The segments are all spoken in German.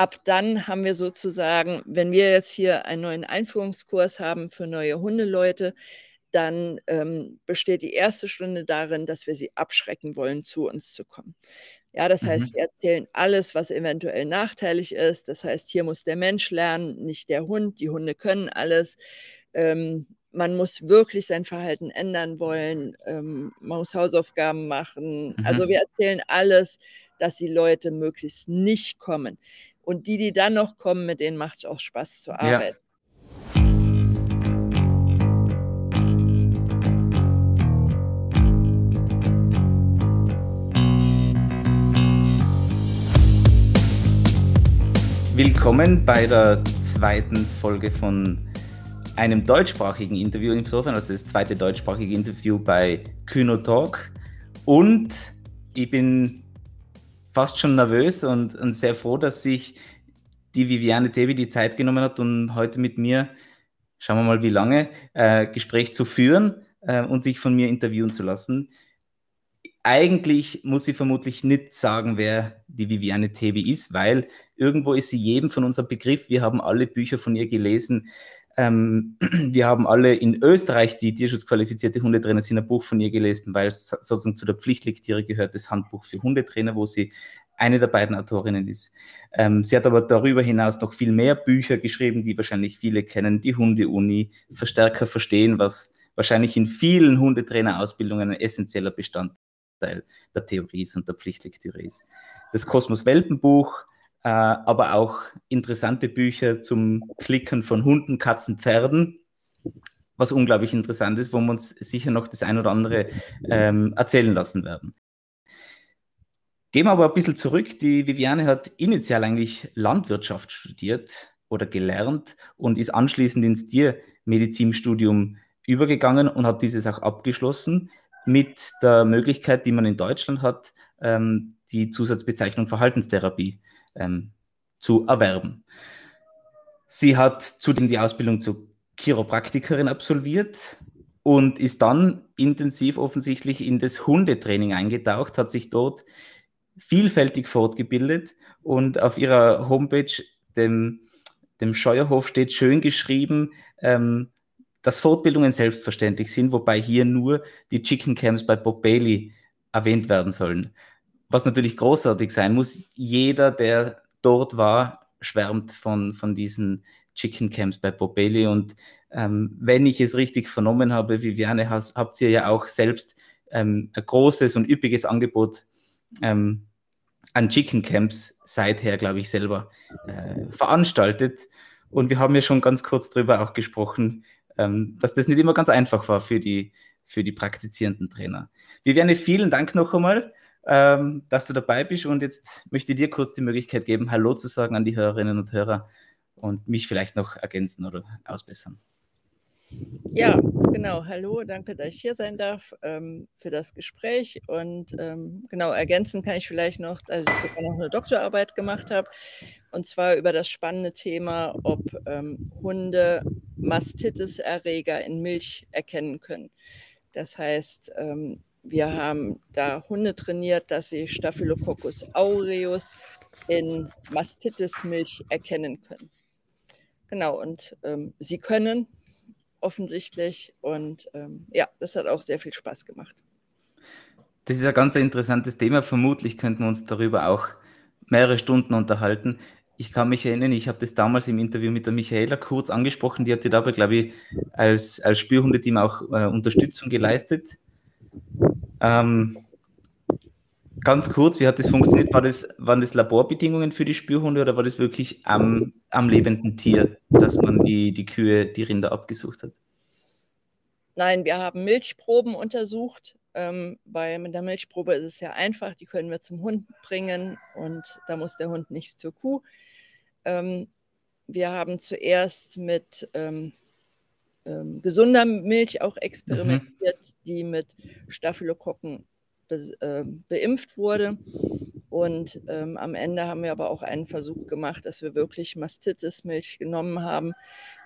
ab dann haben wir sozusagen, wenn wir jetzt hier einen neuen Einführungskurs haben für neue Hundeleute, dann ähm, besteht die erste Stunde darin, dass wir sie abschrecken wollen, zu uns zu kommen. Ja, das mhm. heißt, wir erzählen alles, was eventuell nachteilig ist. Das heißt, hier muss der Mensch lernen, nicht der Hund. Die Hunde können alles. Ähm, man muss wirklich sein Verhalten ändern wollen. Ähm, man muss Hausaufgaben machen. Mhm. Also wir erzählen alles, dass die Leute möglichst nicht kommen. Und die, die dann noch kommen, mit denen macht es auch Spaß zu arbeiten. Ja. Willkommen bei der zweiten Folge von einem deutschsprachigen Interview insofern, also das zweite deutschsprachige Interview bei Kühno Talk. Und ich bin fast schon nervös und, und sehr froh, dass sich die Viviane Tevi die Zeit genommen hat, um heute mit mir, schauen wir mal wie lange, äh, Gespräch zu führen äh, und sich von mir interviewen zu lassen eigentlich muss sie vermutlich nicht sagen, wer die Viviane Tebi ist, weil irgendwo ist sie jedem von unserem Begriff. Wir haben alle Bücher von ihr gelesen. Ähm, wir haben alle in Österreich, die tierschutzqualifizierte Hundetrainer, sind ein Buch von ihr gelesen, weil es sozusagen zu der Pflichtlektüre gehört, das Handbuch für Hundetrainer, wo sie eine der beiden Autorinnen ist. Ähm, sie hat aber darüber hinaus noch viel mehr Bücher geschrieben, die wahrscheinlich viele kennen. Die Hunde-Uni, Verstärker verstehen, was wahrscheinlich in vielen Hundetrainerausbildungen ein essentieller Bestandteil Teil der Theorie ist und der Pflichtlektüre ist. Das Kosmos-Welpenbuch, äh, aber auch interessante Bücher zum Klicken von Hunden, Katzen, Pferden, was unglaublich interessant ist, wo wir uns sicher noch das ein oder andere ähm, erzählen lassen werden. Gehen wir aber ein bisschen zurück. Die Viviane hat initial eigentlich Landwirtschaft studiert oder gelernt und ist anschließend ins Tiermedizinstudium übergegangen und hat dieses auch abgeschlossen mit der Möglichkeit, die man in Deutschland hat, ähm, die Zusatzbezeichnung Verhaltenstherapie ähm, zu erwerben. Sie hat zudem die Ausbildung zur Chiropraktikerin absolviert und ist dann intensiv offensichtlich in das Hundetraining eingetaucht, hat sich dort vielfältig fortgebildet und auf ihrer Homepage, dem, dem Scheuerhof, steht schön geschrieben, ähm, dass Fortbildungen selbstverständlich sind, wobei hier nur die Chicken Camps bei Bob Bailey erwähnt werden sollen. Was natürlich großartig sein muss, jeder, der dort war, schwärmt von, von diesen Chicken Camps bei Bailey. Und ähm, wenn ich es richtig vernommen habe, Viviane, has, habt ihr ja auch selbst ähm, ein großes und üppiges Angebot ähm, an Chicken Camps seither, glaube ich, selber äh, veranstaltet. Und wir haben ja schon ganz kurz darüber auch gesprochen, ähm, dass das nicht immer ganz einfach war für die, für die praktizierenden Trainer. Viviane, vielen Dank noch einmal, ähm, dass du dabei bist und jetzt möchte ich dir kurz die Möglichkeit geben, Hallo zu sagen an die Hörerinnen und Hörer und mich vielleicht noch ergänzen oder ausbessern. Ja, genau. Hallo, danke, dass ich hier sein darf ähm, für das Gespräch. Und ähm, genau, ergänzen kann ich vielleicht noch, dass ich sogar noch eine Doktorarbeit gemacht habe. Und zwar über das spannende Thema, ob ähm, Hunde Mastitis-Erreger in Milch erkennen können. Das heißt, ähm, wir haben da Hunde trainiert, dass sie Staphylococcus aureus in Mastitis-Milch erkennen können. Genau, und ähm, sie können offensichtlich. Und ähm, ja, das hat auch sehr viel Spaß gemacht. Das ist ein ganz interessantes Thema. Vermutlich könnten wir uns darüber auch mehrere Stunden unterhalten. Ich kann mich erinnern, ich habe das damals im Interview mit der Michaela kurz angesprochen. Die hat dir dabei, glaube ich, als, als Spürhundeteam auch äh, Unterstützung geleistet. Ähm, Ganz kurz, wie hat das funktioniert? War das, waren das Laborbedingungen für die Spürhunde oder war das wirklich am, am lebenden Tier, dass man die, die Kühe, die Rinder abgesucht hat? Nein, wir haben Milchproben untersucht. Ähm, bei der Milchprobe ist es ja einfach, die können wir zum Hund bringen und da muss der Hund nicht zur Kuh. Ähm, wir haben zuerst mit ähm, ähm gesunder Milch auch experimentiert, mhm. die mit Staphylokokken be, äh, beimpft wurde. Und ähm, am Ende haben wir aber auch einen Versuch gemacht, dass wir wirklich Mastitis-Milch genommen haben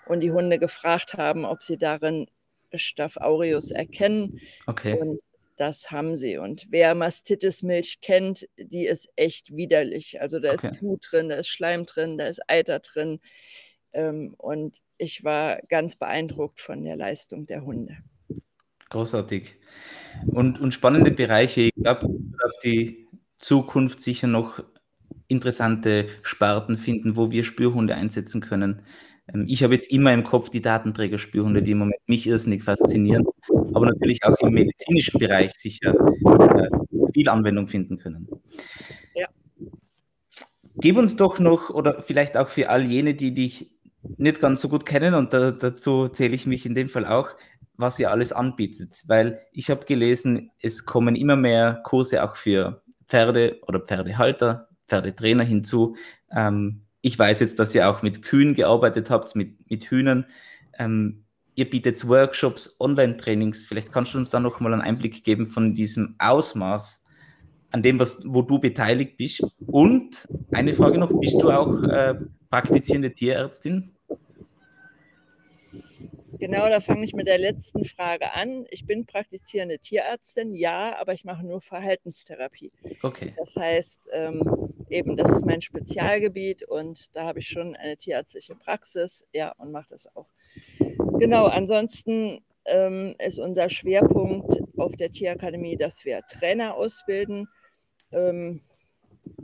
und die Hunde gefragt haben, ob sie darin Staph aureus erkennen. Okay. Und das haben sie. Und wer Mastitis-Milch kennt, die ist echt widerlich. Also da okay. ist Blut drin, da ist Schleim drin, da ist Eiter drin. Ähm, und ich war ganz beeindruckt von der Leistung der Hunde. Großartig. Und, und spannende Bereiche. Ich glaube, die Zukunft sicher noch interessante Sparten finden, wo wir Spürhunde einsetzen können. Ähm, ich habe jetzt immer im Kopf die Datenträgerspürhunde, die im Moment mich irrsinnig faszinieren, aber natürlich auch im medizinischen Bereich sicher äh, viel Anwendung finden können. Ja. Gib uns doch noch, oder vielleicht auch für all jene, die dich nicht ganz so gut kennen, und da, dazu zähle ich mich in dem Fall auch, was ihr alles anbietet. Weil ich habe gelesen, es kommen immer mehr Kurse auch für Pferde oder Pferdehalter, Pferdetrainer hinzu. Ähm, ich weiß jetzt, dass ihr auch mit Kühen gearbeitet habt, mit, mit Hühnern. Ähm, ihr bietet Workshops, Online-Trainings. Vielleicht kannst du uns da noch mal einen Einblick geben von diesem Ausmaß, an dem, was, wo du beteiligt bist. Und eine Frage noch, bist du auch äh, praktizierende Tierärztin? Genau, da fange ich mit der letzten Frage an. Ich bin praktizierende Tierärztin, ja, aber ich mache nur Verhaltenstherapie. Okay. Das heißt, ähm, eben, das ist mein Spezialgebiet und da habe ich schon eine tierärztliche Praxis, ja, und mache das auch. Genau, ansonsten ähm, ist unser Schwerpunkt auf der Tierakademie, dass wir Trainer ausbilden ähm,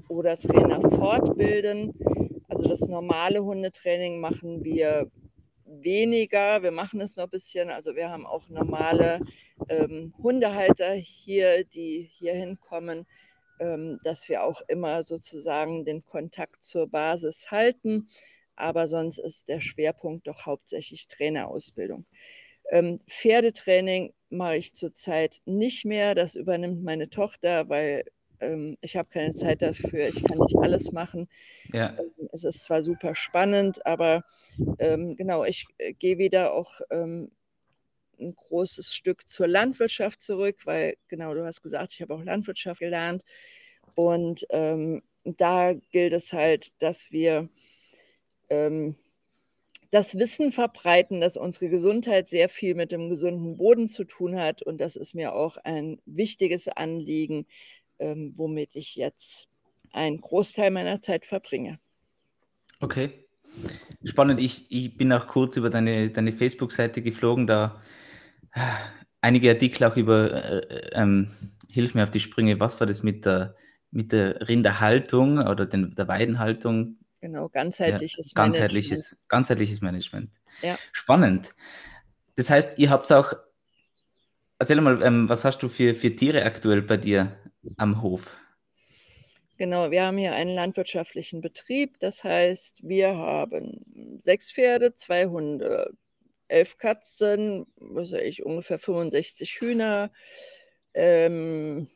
oder Trainer fortbilden. Also das normale Hundetraining machen wir weniger. Wir machen es noch ein bisschen. Also wir haben auch normale ähm, Hundehalter hier, die hier hinkommen, ähm, dass wir auch immer sozusagen den Kontakt zur Basis halten. Aber sonst ist der Schwerpunkt doch hauptsächlich Trainerausbildung. Ähm, Pferdetraining mache ich zurzeit nicht mehr. Das übernimmt meine Tochter, weil ähm, ich habe keine Zeit dafür, ich kann nicht alles machen. Ja. Ähm, es ist zwar super spannend, aber ähm, genau, ich äh, gehe wieder auch ähm, ein großes Stück zur Landwirtschaft zurück, weil genau, du hast gesagt, ich habe auch Landwirtschaft gelernt. Und ähm, da gilt es halt, dass wir ähm, das Wissen verbreiten, dass unsere Gesundheit sehr viel mit dem gesunden Boden zu tun hat. Und das ist mir auch ein wichtiges Anliegen, ähm, womit ich jetzt einen Großteil meiner Zeit verbringe. Okay. Spannend. Ich, ich bin auch kurz über deine, deine Facebook-Seite geflogen, da ah, einige Artikel auch über, äh, ähm, hilf mir auf die Sprünge, was war das mit der, mit der Rinderhaltung oder den, der Weidenhaltung? Genau, ganzheitliches ja, ganzheitliches, Management. Ganzheitliches Management. Ja. Spannend. Das heißt, ihr habt auch, erzähl mal, ähm, was hast du für, für Tiere aktuell bei dir am Hof? Genau, wir haben hier einen landwirtschaftlichen Betrieb. Das heißt, wir haben sechs Pferde, zwei Hunde, elf Katzen, was weiß ich, ungefähr 65 Hühner, ähm,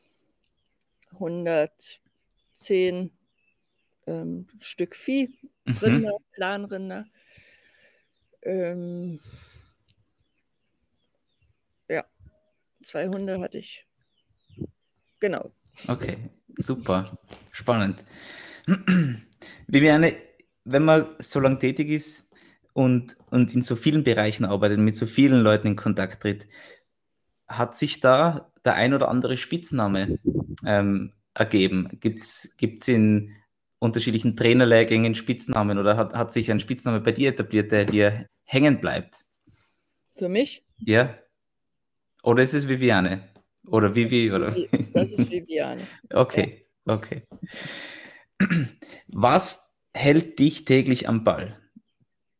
110 ähm, Stück Vieh, mhm. Rinder, mhm. Planrinder. Ähm, ja, zwei Hunde hatte ich. Genau. Okay, super. Spannend. Viviane, wenn man so lange tätig ist und, und in so vielen Bereichen arbeitet, mit so vielen Leuten in Kontakt tritt, hat sich da der ein oder andere Spitzname ähm, ergeben? Gibt es in unterschiedlichen Trainerlehrgängen Spitznamen oder hat, hat sich ein Spitzname bei dir etabliert, der dir hängen bleibt? Für mich? Ja. Oder ist es Viviane? Oder Vivi? Das oder? Das ist Viviane. okay, ja. okay. Was hält dich täglich am Ball?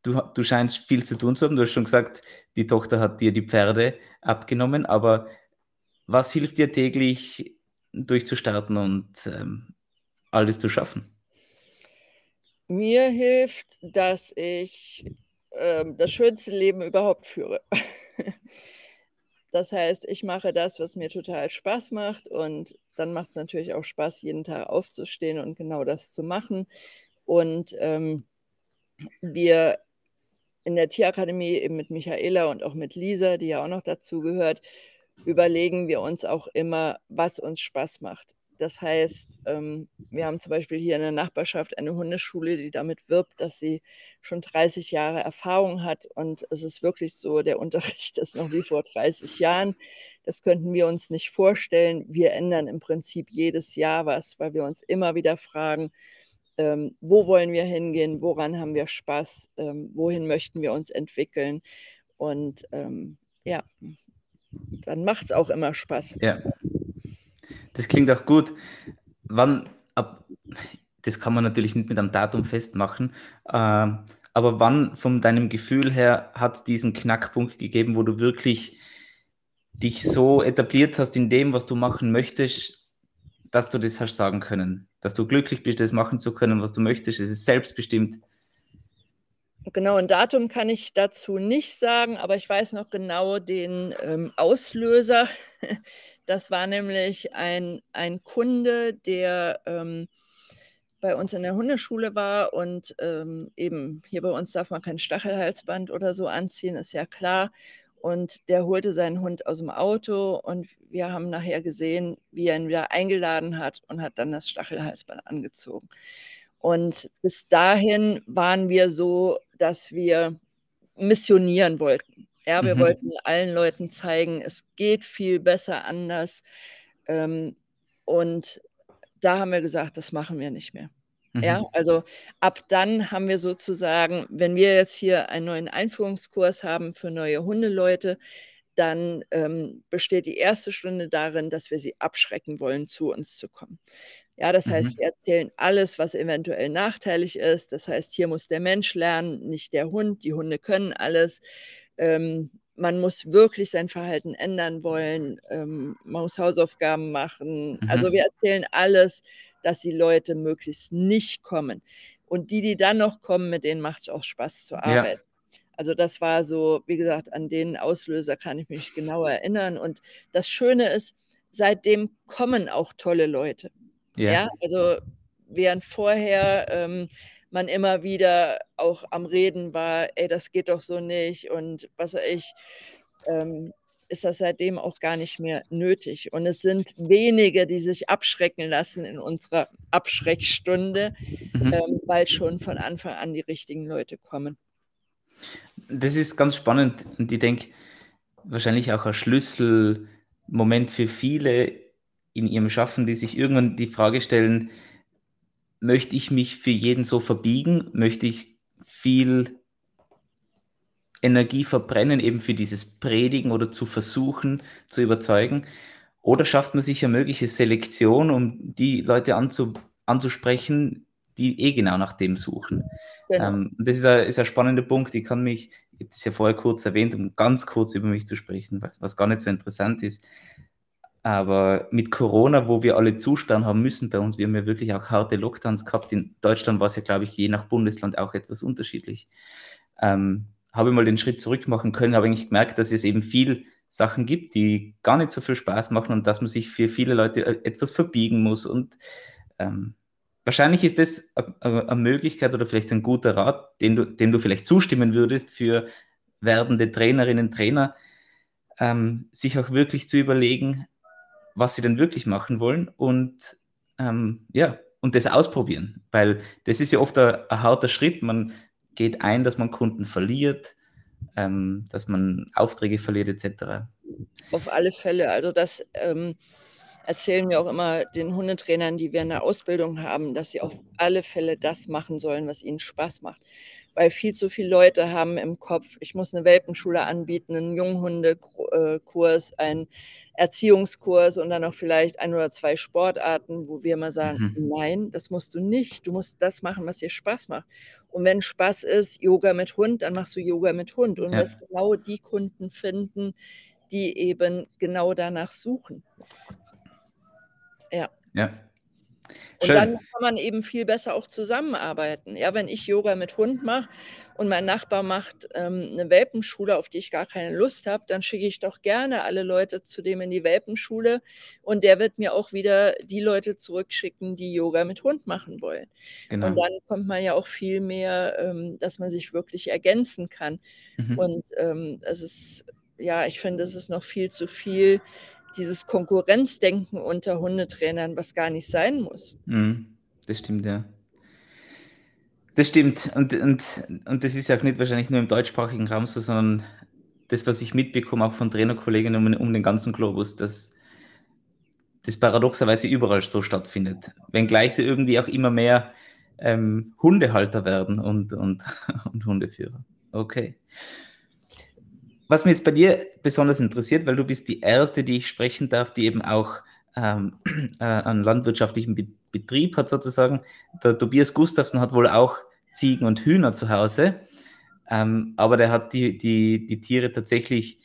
Du, du scheinst viel zu tun zu haben. Du hast schon gesagt, die Tochter hat dir die Pferde abgenommen, aber was hilft dir täglich durchzustarten und ähm, alles zu schaffen? Mir hilft, dass ich ähm, das schönste Leben überhaupt führe. Das heißt, ich mache das, was mir total Spaß macht und dann macht es natürlich auch Spaß, jeden Tag aufzustehen und genau das zu machen. Und ähm, wir in der Tierakademie eben mit Michaela und auch mit Lisa, die ja auch noch dazu gehört, überlegen wir uns auch immer, was uns Spaß macht. Das heißt, ähm, wir haben zum Beispiel hier in der Nachbarschaft eine Hundeschule, die damit wirbt, dass sie schon 30 Jahre Erfahrung hat. Und es ist wirklich so, der Unterricht ist noch wie vor 30 Jahren. Das könnten wir uns nicht vorstellen. Wir ändern im Prinzip jedes Jahr was, weil wir uns immer wieder fragen, ähm, wo wollen wir hingehen, woran haben wir Spaß, ähm, wohin möchten wir uns entwickeln. Und ähm, ja, dann macht es auch immer Spaß. Ja, das klingt auch gut. Wann, ab, das kann man natürlich nicht mit einem Datum festmachen, äh, aber wann von deinem Gefühl her hat es diesen Knackpunkt gegeben, wo du wirklich dich so etabliert hast in dem, was du machen möchtest, dass du das hast sagen können, dass du glücklich bist, das machen zu können, was du möchtest, es ist selbstbestimmt. Genau, ein Datum kann ich dazu nicht sagen, aber ich weiß noch genau den ähm, Auslöser. Das war nämlich ein, ein Kunde, der ähm, bei uns in der Hundeschule war und ähm, eben hier bei uns darf man kein Stachelhalsband oder so anziehen, ist ja klar. Und der holte seinen Hund aus dem Auto und wir haben nachher gesehen, wie er ihn wieder eingeladen hat und hat dann das Stachelhalsband angezogen. Und bis dahin waren wir so, dass wir missionieren wollten. Ja, wir mhm. wollten allen Leuten zeigen, es geht viel besser anders. Ähm, und da haben wir gesagt, das machen wir nicht mehr. Mhm. Ja, also ab dann haben wir sozusagen, wenn wir jetzt hier einen neuen Einführungskurs haben für neue Hundeleute, dann ähm, besteht die erste Stunde darin, dass wir sie abschrecken wollen, zu uns zu kommen. Ja, das heißt, mhm. wir erzählen alles, was eventuell nachteilig ist. Das heißt, hier muss der Mensch lernen, nicht der Hund. Die Hunde können alles. Ähm, man muss wirklich sein Verhalten ändern wollen. Ähm, man muss Hausaufgaben machen. Mhm. Also wir erzählen alles, dass die Leute möglichst nicht kommen. Und die, die dann noch kommen, mit denen macht es auch Spaß zu arbeiten. Ja. Also das war so, wie gesagt, an den Auslöser kann ich mich genau erinnern. Und das Schöne ist, seitdem kommen auch tolle Leute. Ja. ja, also während vorher ähm, man immer wieder auch am Reden war, ey, das geht doch so nicht und was weiß ich, ähm, ist das seitdem auch gar nicht mehr nötig. Und es sind wenige, die sich abschrecken lassen in unserer Abschreckstunde, mhm. ähm, weil schon von Anfang an die richtigen Leute kommen. Das ist ganz spannend und ich denke, wahrscheinlich auch ein Schlüsselmoment für viele in ihrem Schaffen, die sich irgendwann die Frage stellen, möchte ich mich für jeden so verbiegen? Möchte ich viel Energie verbrennen, eben für dieses Predigen oder zu versuchen, zu überzeugen? Oder schafft man sich eine mögliche Selektion, um die Leute anzu, anzusprechen, die eh genau nach dem suchen? Genau. Ähm, das ist ein, ist ein spannender Punkt. Ich kann mich, ich habe das ja vorher kurz erwähnt, um ganz kurz über mich zu sprechen, was gar nicht so interessant ist. Aber mit Corona, wo wir alle zusperren haben müssen bei uns, wir haben ja wirklich auch harte Lockdowns gehabt. In Deutschland war es ja, glaube ich, je nach Bundesland auch etwas unterschiedlich. Ähm, habe ich mal den Schritt zurück machen können, habe eigentlich gemerkt, dass es eben viel Sachen gibt, die gar nicht so viel Spaß machen und dass man sich für viele Leute äh, etwas verbiegen muss. Und ähm, wahrscheinlich ist das eine Möglichkeit oder vielleicht ein guter Rat, den du, dem du vielleicht zustimmen würdest für werdende Trainerinnen, Trainer, ähm, sich auch wirklich zu überlegen, was sie denn wirklich machen wollen und ähm, ja, und das ausprobieren, weil das ist ja oft ein, ein, harter Schritt. Man geht ein, dass man Kunden verliert, ähm, dass man Aufträge verliert etc. Auf alle Fälle. Also das ähm, erzählen wir auch immer den Hundetrainern, die wir in der Ausbildung haben, dass sie auf alle Fälle das machen sollen, was ihnen Spaß macht weil viel zu viele Leute haben im Kopf, ich muss eine Welpenschule anbieten, einen Junghundekurs, einen Erziehungskurs und dann auch vielleicht ein oder zwei Sportarten, wo wir mal sagen, mhm. nein, das musst du nicht. Du musst das machen, was dir Spaß macht. Und wenn Spaß ist, Yoga mit Hund, dann machst du Yoga mit Hund und ja. wirst genau die Kunden finden, die eben genau danach suchen. Ja. Ja, und Schön. dann kann man eben viel besser auch zusammenarbeiten. Ja, wenn ich Yoga mit Hund mache und mein Nachbar macht ähm, eine Welpenschule, auf die ich gar keine Lust habe, dann schicke ich doch gerne alle Leute zu dem in die Welpenschule und der wird mir auch wieder die Leute zurückschicken, die Yoga mit Hund machen wollen. Genau. Und dann kommt man ja auch viel mehr, ähm, dass man sich wirklich ergänzen kann. Mhm. Und ähm, es ist, ja, ich finde, es ist noch viel zu viel dieses Konkurrenzdenken unter Hundetrainern, was gar nicht sein muss. Mhm. Das stimmt, ja. Das stimmt. Und, und, und das ist ja auch nicht wahrscheinlich nur im deutschsprachigen Raum so, sondern das, was ich mitbekomme, auch von Trainerkolleginnen um, um den ganzen Globus, dass das paradoxerweise überall so stattfindet. Wenngleich sie irgendwie auch immer mehr ähm, Hundehalter werden und, und, und Hundeführer. Okay. Was mir jetzt bei dir besonders interessiert, weil du bist die Erste, die ich sprechen darf, die eben auch ähm, äh, einen landwirtschaftlichen Be Betrieb hat sozusagen. Der Tobias Gustafsson hat wohl auch Ziegen und Hühner zu Hause, ähm, aber der hat die, die, die Tiere tatsächlich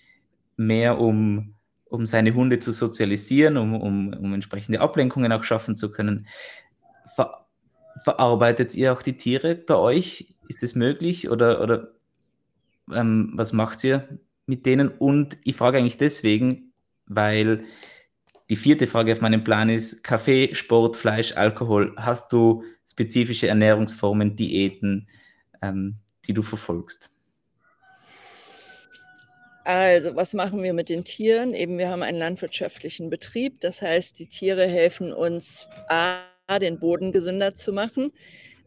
mehr, um, um seine Hunde zu sozialisieren, um, um, um entsprechende Ablenkungen auch schaffen zu können. Ver verarbeitet ihr auch die Tiere bei euch? Ist das möglich oder, oder ähm, was macht ihr mit denen? Und ich frage eigentlich deswegen, weil die vierte Frage auf meinem Plan ist: Kaffee, Sport, Fleisch, Alkohol. Hast du spezifische Ernährungsformen, Diäten, ähm, die du verfolgst? Also, was machen wir mit den Tieren? Eben, wir haben einen landwirtschaftlichen Betrieb. Das heißt, die Tiere helfen uns, A, den Boden gesünder zu machen,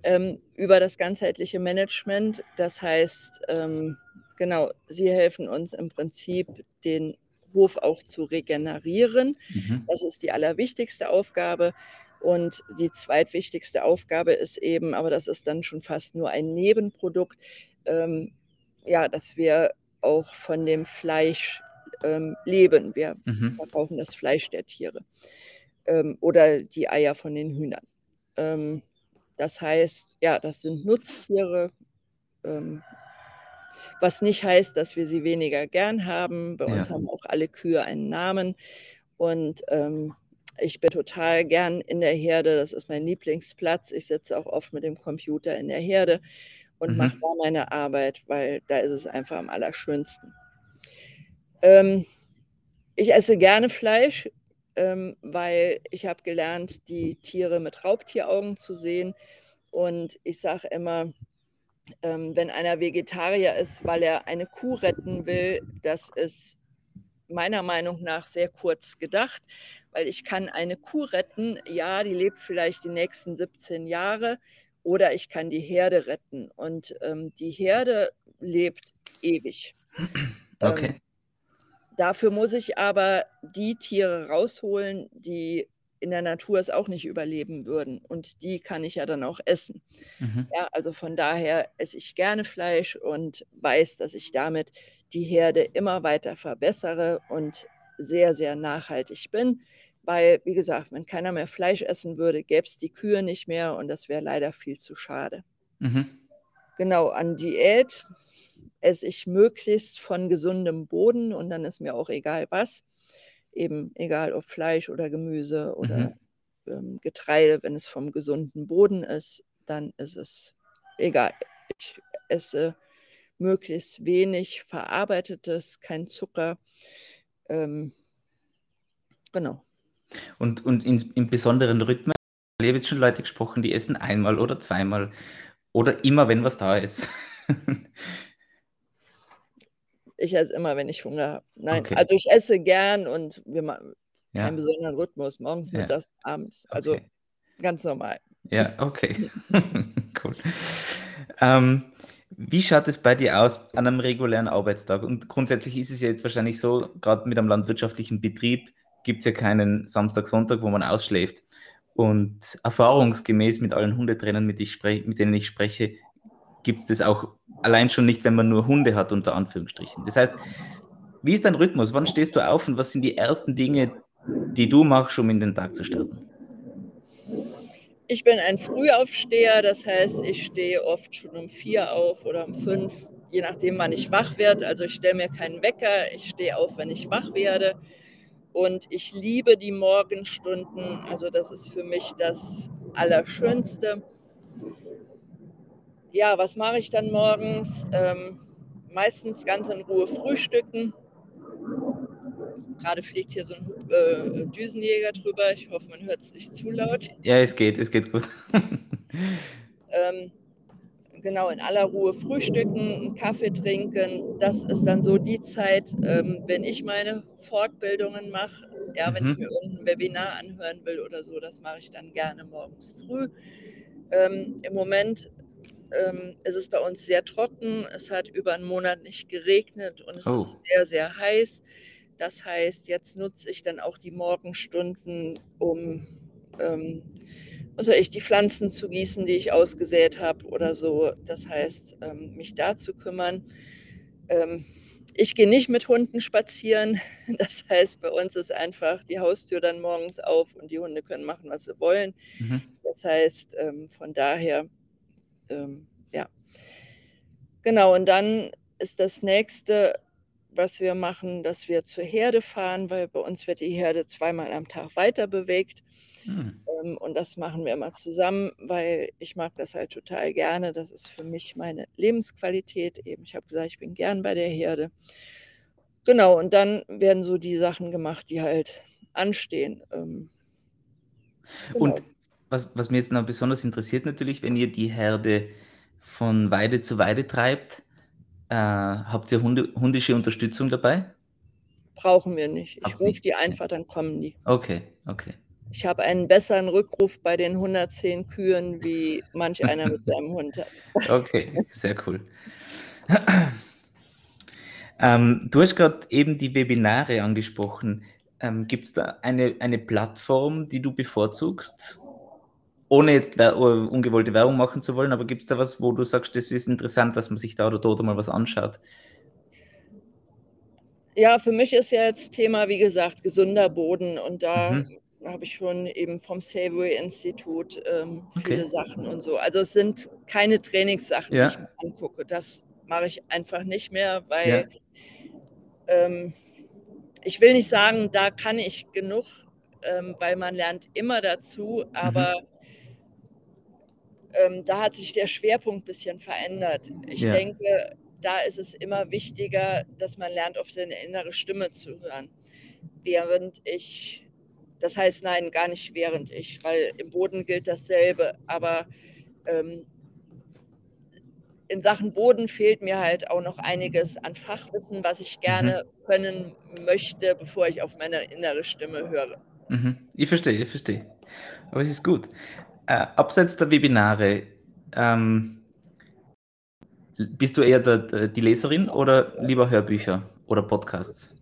ähm, über das ganzheitliche Management. Das heißt, ähm, genau, sie helfen uns im Prinzip, den Hof auch zu regenerieren. Mhm. Das ist die allerwichtigste Aufgabe. Und die zweitwichtigste Aufgabe ist eben, aber das ist dann schon fast nur ein Nebenprodukt, ähm, ja, dass wir auch von dem Fleisch ähm, leben. Wir mhm. verkaufen das Fleisch der Tiere ähm, oder die Eier von den Hühnern. Ähm, das heißt, ja, das sind Nutztiere, ähm, was nicht heißt, dass wir sie weniger gern haben. Bei uns haben auch alle Kühe einen Namen. Und ähm, ich bin total gern in der Herde. Das ist mein Lieblingsplatz. Ich sitze auch oft mit dem Computer in der Herde und mhm. mache da meine Arbeit, weil da ist es einfach am allerschönsten. Ähm, ich esse gerne Fleisch, ähm, weil ich habe gelernt, die Tiere mit Raubtieraugen zu sehen. Und ich sage immer, ähm, wenn einer Vegetarier ist, weil er eine Kuh retten will, das ist meiner Meinung nach sehr kurz gedacht, weil ich kann eine Kuh retten, ja, die lebt vielleicht die nächsten 17 Jahre, oder ich kann die Herde retten. Und ähm, die Herde lebt ewig. Okay. Ähm, dafür muss ich aber die Tiere rausholen, die in der Natur es auch nicht überleben würden. Und die kann ich ja dann auch essen. Mhm. Ja, also von daher esse ich gerne Fleisch und weiß, dass ich damit die Herde immer weiter verbessere und sehr, sehr nachhaltig bin. Weil, wie gesagt, wenn keiner mehr Fleisch essen würde, gäbe es die Kühe nicht mehr und das wäre leider viel zu schade. Mhm. Genau, an Diät esse ich möglichst von gesundem Boden und dann ist mir auch egal was eben egal ob Fleisch oder Gemüse oder mhm. ähm, Getreide, wenn es vom gesunden Boden ist, dann ist es egal. Ich esse möglichst wenig verarbeitetes, kein Zucker. Ähm, genau. Und, und in, in besonderen Rhythmen, ich habe jetzt schon Leute gesprochen, die essen einmal oder zweimal oder immer, wenn was da ist. Ich esse immer, wenn ich Hunger habe. Nein, okay. also ich esse gern und wir machen ja. keinen besonderen Rhythmus, morgens, mittags, ja. abends. Also okay. ganz normal. Ja, okay. cool. Ähm, wie schaut es bei dir aus an einem regulären Arbeitstag? Und grundsätzlich ist es ja jetzt wahrscheinlich so, gerade mit einem landwirtschaftlichen Betrieb gibt es ja keinen Samstag, Sonntag, wo man ausschläft. Und erfahrungsgemäß mit allen Hundetrainern, mit, mit denen ich spreche, gibt es das auch allein schon nicht, wenn man nur Hunde hat, unter Anführungsstrichen. Das heißt, wie ist dein Rhythmus? Wann stehst du auf und was sind die ersten Dinge, die du machst, um in den Tag zu starten? Ich bin ein Frühaufsteher, das heißt, ich stehe oft schon um vier auf oder um fünf, je nachdem, wann ich wach werde. Also ich stelle mir keinen Wecker, ich stehe auf, wenn ich wach werde. Und ich liebe die Morgenstunden. Also das ist für mich das Allerschönste ja, was mache ich dann morgens? Ähm, meistens ganz in Ruhe frühstücken. Gerade fliegt hier so ein äh, Düsenjäger drüber. Ich hoffe, man hört es nicht zu laut. Ja, es geht, es geht gut. ähm, genau, in aller Ruhe frühstücken, einen Kaffee trinken. Das ist dann so die Zeit, ähm, wenn ich meine Fortbildungen mache. Ja, mhm. wenn ich mhm. mir irgendein Webinar anhören will oder so, das mache ich dann gerne morgens früh. Ähm, Im Moment ähm, ist es bei uns sehr trocken. Es hat über einen Monat nicht geregnet und es oh. ist sehr, sehr heiß. Das heißt, jetzt nutze ich dann auch die Morgenstunden, um ähm, also ich die Pflanzen zu gießen, die ich ausgesät habe oder so. Das heißt, ähm, mich da zu kümmern. Ähm, ich gehe nicht mit Hunden spazieren. Das heißt, bei uns ist einfach die Haustür dann morgens auf und die Hunde können machen, was sie wollen. Mhm. Das heißt, ähm, von daher, ähm, ja. Genau, und dann ist das nächste, was wir machen, dass wir zur Herde fahren, weil bei uns wird die Herde zweimal am Tag weiter bewegt. Mhm. Ähm, und das machen wir immer zusammen, weil ich mag das halt total gerne. Das ist für mich meine Lebensqualität eben. Ich habe gesagt, ich bin gern bei der Herde. Genau, und dann werden so die Sachen gemacht, die halt anstehen. Ähm, genau. Und was, was mir jetzt noch besonders interessiert natürlich, wenn ihr die Herde von Weide zu Weide treibt, äh, habt ihr Hunde, hundische Unterstützung dabei? Brauchen wir nicht. Ich rufe die einfach, dann kommen die. Okay, okay. Ich habe einen besseren Rückruf bei den 110 Kühen, wie manch einer mit seinem Hund hat. Okay, sehr cool. ähm, du hast gerade eben die Webinare angesprochen. Ähm, Gibt es da eine, eine Plattform, die du bevorzugst? Ohne jetzt ungewollte Werbung machen zu wollen, aber gibt es da was, wo du sagst, das ist interessant, dass man sich da oder dort mal was anschaut? Ja, für mich ist ja jetzt Thema, wie gesagt, gesunder Boden und da mhm habe ich schon eben vom Savory Institut ähm, viele okay. Sachen und so. Also es sind keine Trainingssachen, ja. die ich mir angucke. Das mache ich einfach nicht mehr, weil ja. ähm, ich will nicht sagen, da kann ich genug, ähm, weil man lernt immer dazu, aber mhm. Ähm, da hat sich der Schwerpunkt ein bisschen verändert. Ich ja. denke, da ist es immer wichtiger, dass man lernt, auf seine innere Stimme zu hören. Während ich das heißt, nein, gar nicht während ich, weil im Boden gilt dasselbe. Aber ähm, in Sachen Boden fehlt mir halt auch noch einiges an Fachwissen, was ich gerne mhm. können möchte, bevor ich auf meine innere Stimme höre. Mhm. Ich verstehe, ich verstehe. Aber es ist gut. Äh, abseits der Webinare, ähm, bist du eher der, der, die Leserin oder lieber Hörbücher oder Podcasts?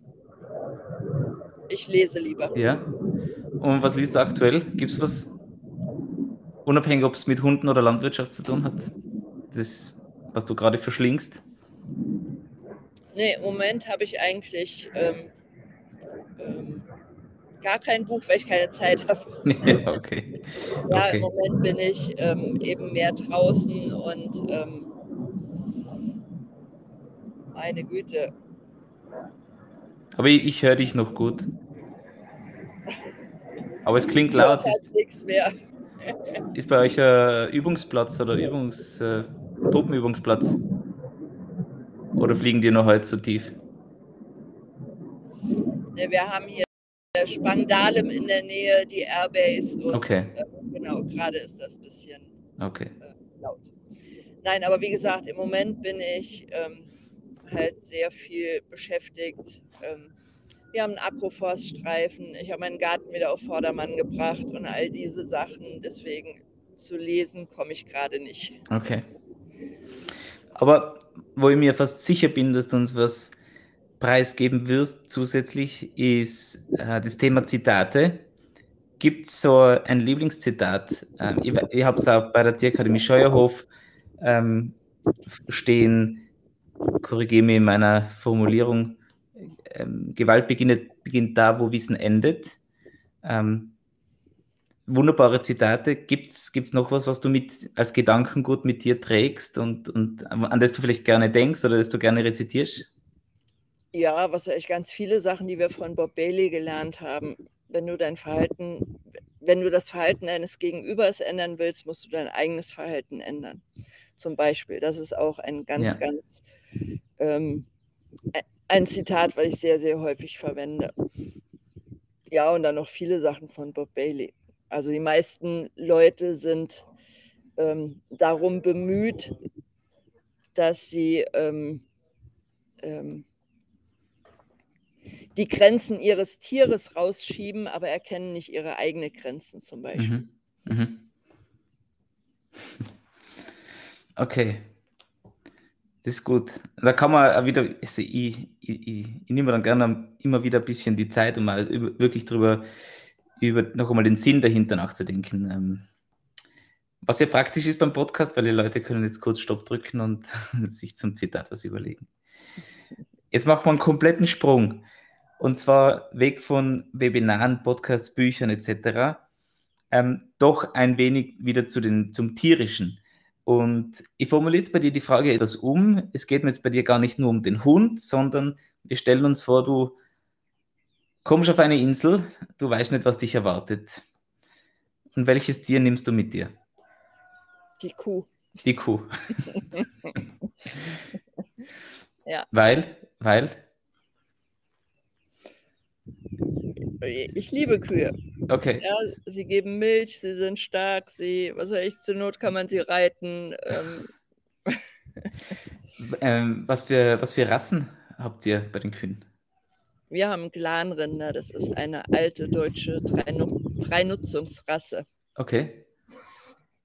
Ich lese lieber. Ja. Und was liest du aktuell? Gibt es was, unabhängig ob es mit Hunden oder Landwirtschaft zu tun hat, das, was du gerade verschlingst? Nee, im Moment habe ich eigentlich ähm, ähm, gar kein Buch, weil ich keine Zeit habe. ja, okay. ja, okay. im Moment bin ich ähm, eben mehr draußen und ähm, meine Güte. Aber ich, ich höre dich noch gut. Aber es klingt laut. Ist, nichts mehr. ist bei euch ein Übungsplatz oder Übungs, äh, Tropenübungsplatz? Oder fliegen die noch heute so tief? Ne, wir haben hier Spangdalem in der Nähe, die Airbase. Und, okay. Äh, genau, gerade ist das ein bisschen okay. äh, laut. Nein, aber wie gesagt, im Moment bin ich ähm, halt sehr viel beschäftigt. Ähm, wir haben einen Agroforststreifen. Ich habe meinen Garten wieder auf Vordermann gebracht und all diese Sachen. Deswegen zu lesen komme ich gerade nicht. Okay. Aber wo ich mir fast sicher bin, dass du uns was preisgeben wirst zusätzlich, ist äh, das Thema Zitate. Gibt es so ein Lieblingszitat? Ähm, ich ich habe es auch bei der Tierakademie Scheuerhof ähm, stehen, korrigiere mich in meiner Formulierung, ähm, Gewalt beginnt, beginnt da, wo Wissen endet. Ähm, wunderbare Zitate. Gibt es noch was, was du mit, als Gedankengut mit dir trägst und, und an das du vielleicht gerne denkst oder das du gerne rezitierst? Ja, was ich ganz viele Sachen, die wir von Bob Bailey gelernt haben. Wenn du dein Verhalten, wenn du das Verhalten eines Gegenübers ändern willst, musst du dein eigenes Verhalten ändern. Zum Beispiel. Das ist auch ein ganz, ja. ganz ähm, ein Zitat, was ich sehr, sehr häufig verwende. Ja, und dann noch viele Sachen von Bob Bailey. Also die meisten Leute sind ähm, darum bemüht, dass sie ähm, ähm, die Grenzen ihres Tieres rausschieben, aber erkennen nicht ihre eigenen Grenzen zum Beispiel. Mhm. Mhm. Okay. Das ist gut. Da kann man wieder, also ich, ich, ich, ich nehme dann gerne immer wieder ein bisschen die Zeit, um mal über, wirklich drüber, über noch einmal den Sinn dahinter nachzudenken. Ähm, was ja praktisch ist beim Podcast, weil die Leute können jetzt kurz Stopp drücken und sich zum Zitat was überlegen. Jetzt machen wir einen kompletten Sprung. Und zwar weg von Webinaren, Podcasts, Büchern etc. Ähm, doch ein wenig wieder zu den, zum Tierischen. Und ich formuliere jetzt bei dir die Frage etwas um. Es geht mir jetzt bei dir gar nicht nur um den Hund, sondern wir stellen uns vor, du kommst auf eine Insel, du weißt nicht, was dich erwartet. Und welches Tier nimmst du mit dir? Die Kuh. Die Kuh. ja. Weil? Weil? Ich liebe Kühe. Okay. Ja, sie geben Milch, sie sind stark, sie, was weiß ich, zur Not kann man sie reiten. Ähm. ähm, was, für, was für Rassen habt ihr bei den Kühen? Wir haben Glanrinder, das ist eine alte deutsche Dreinutzungsrasse. Okay.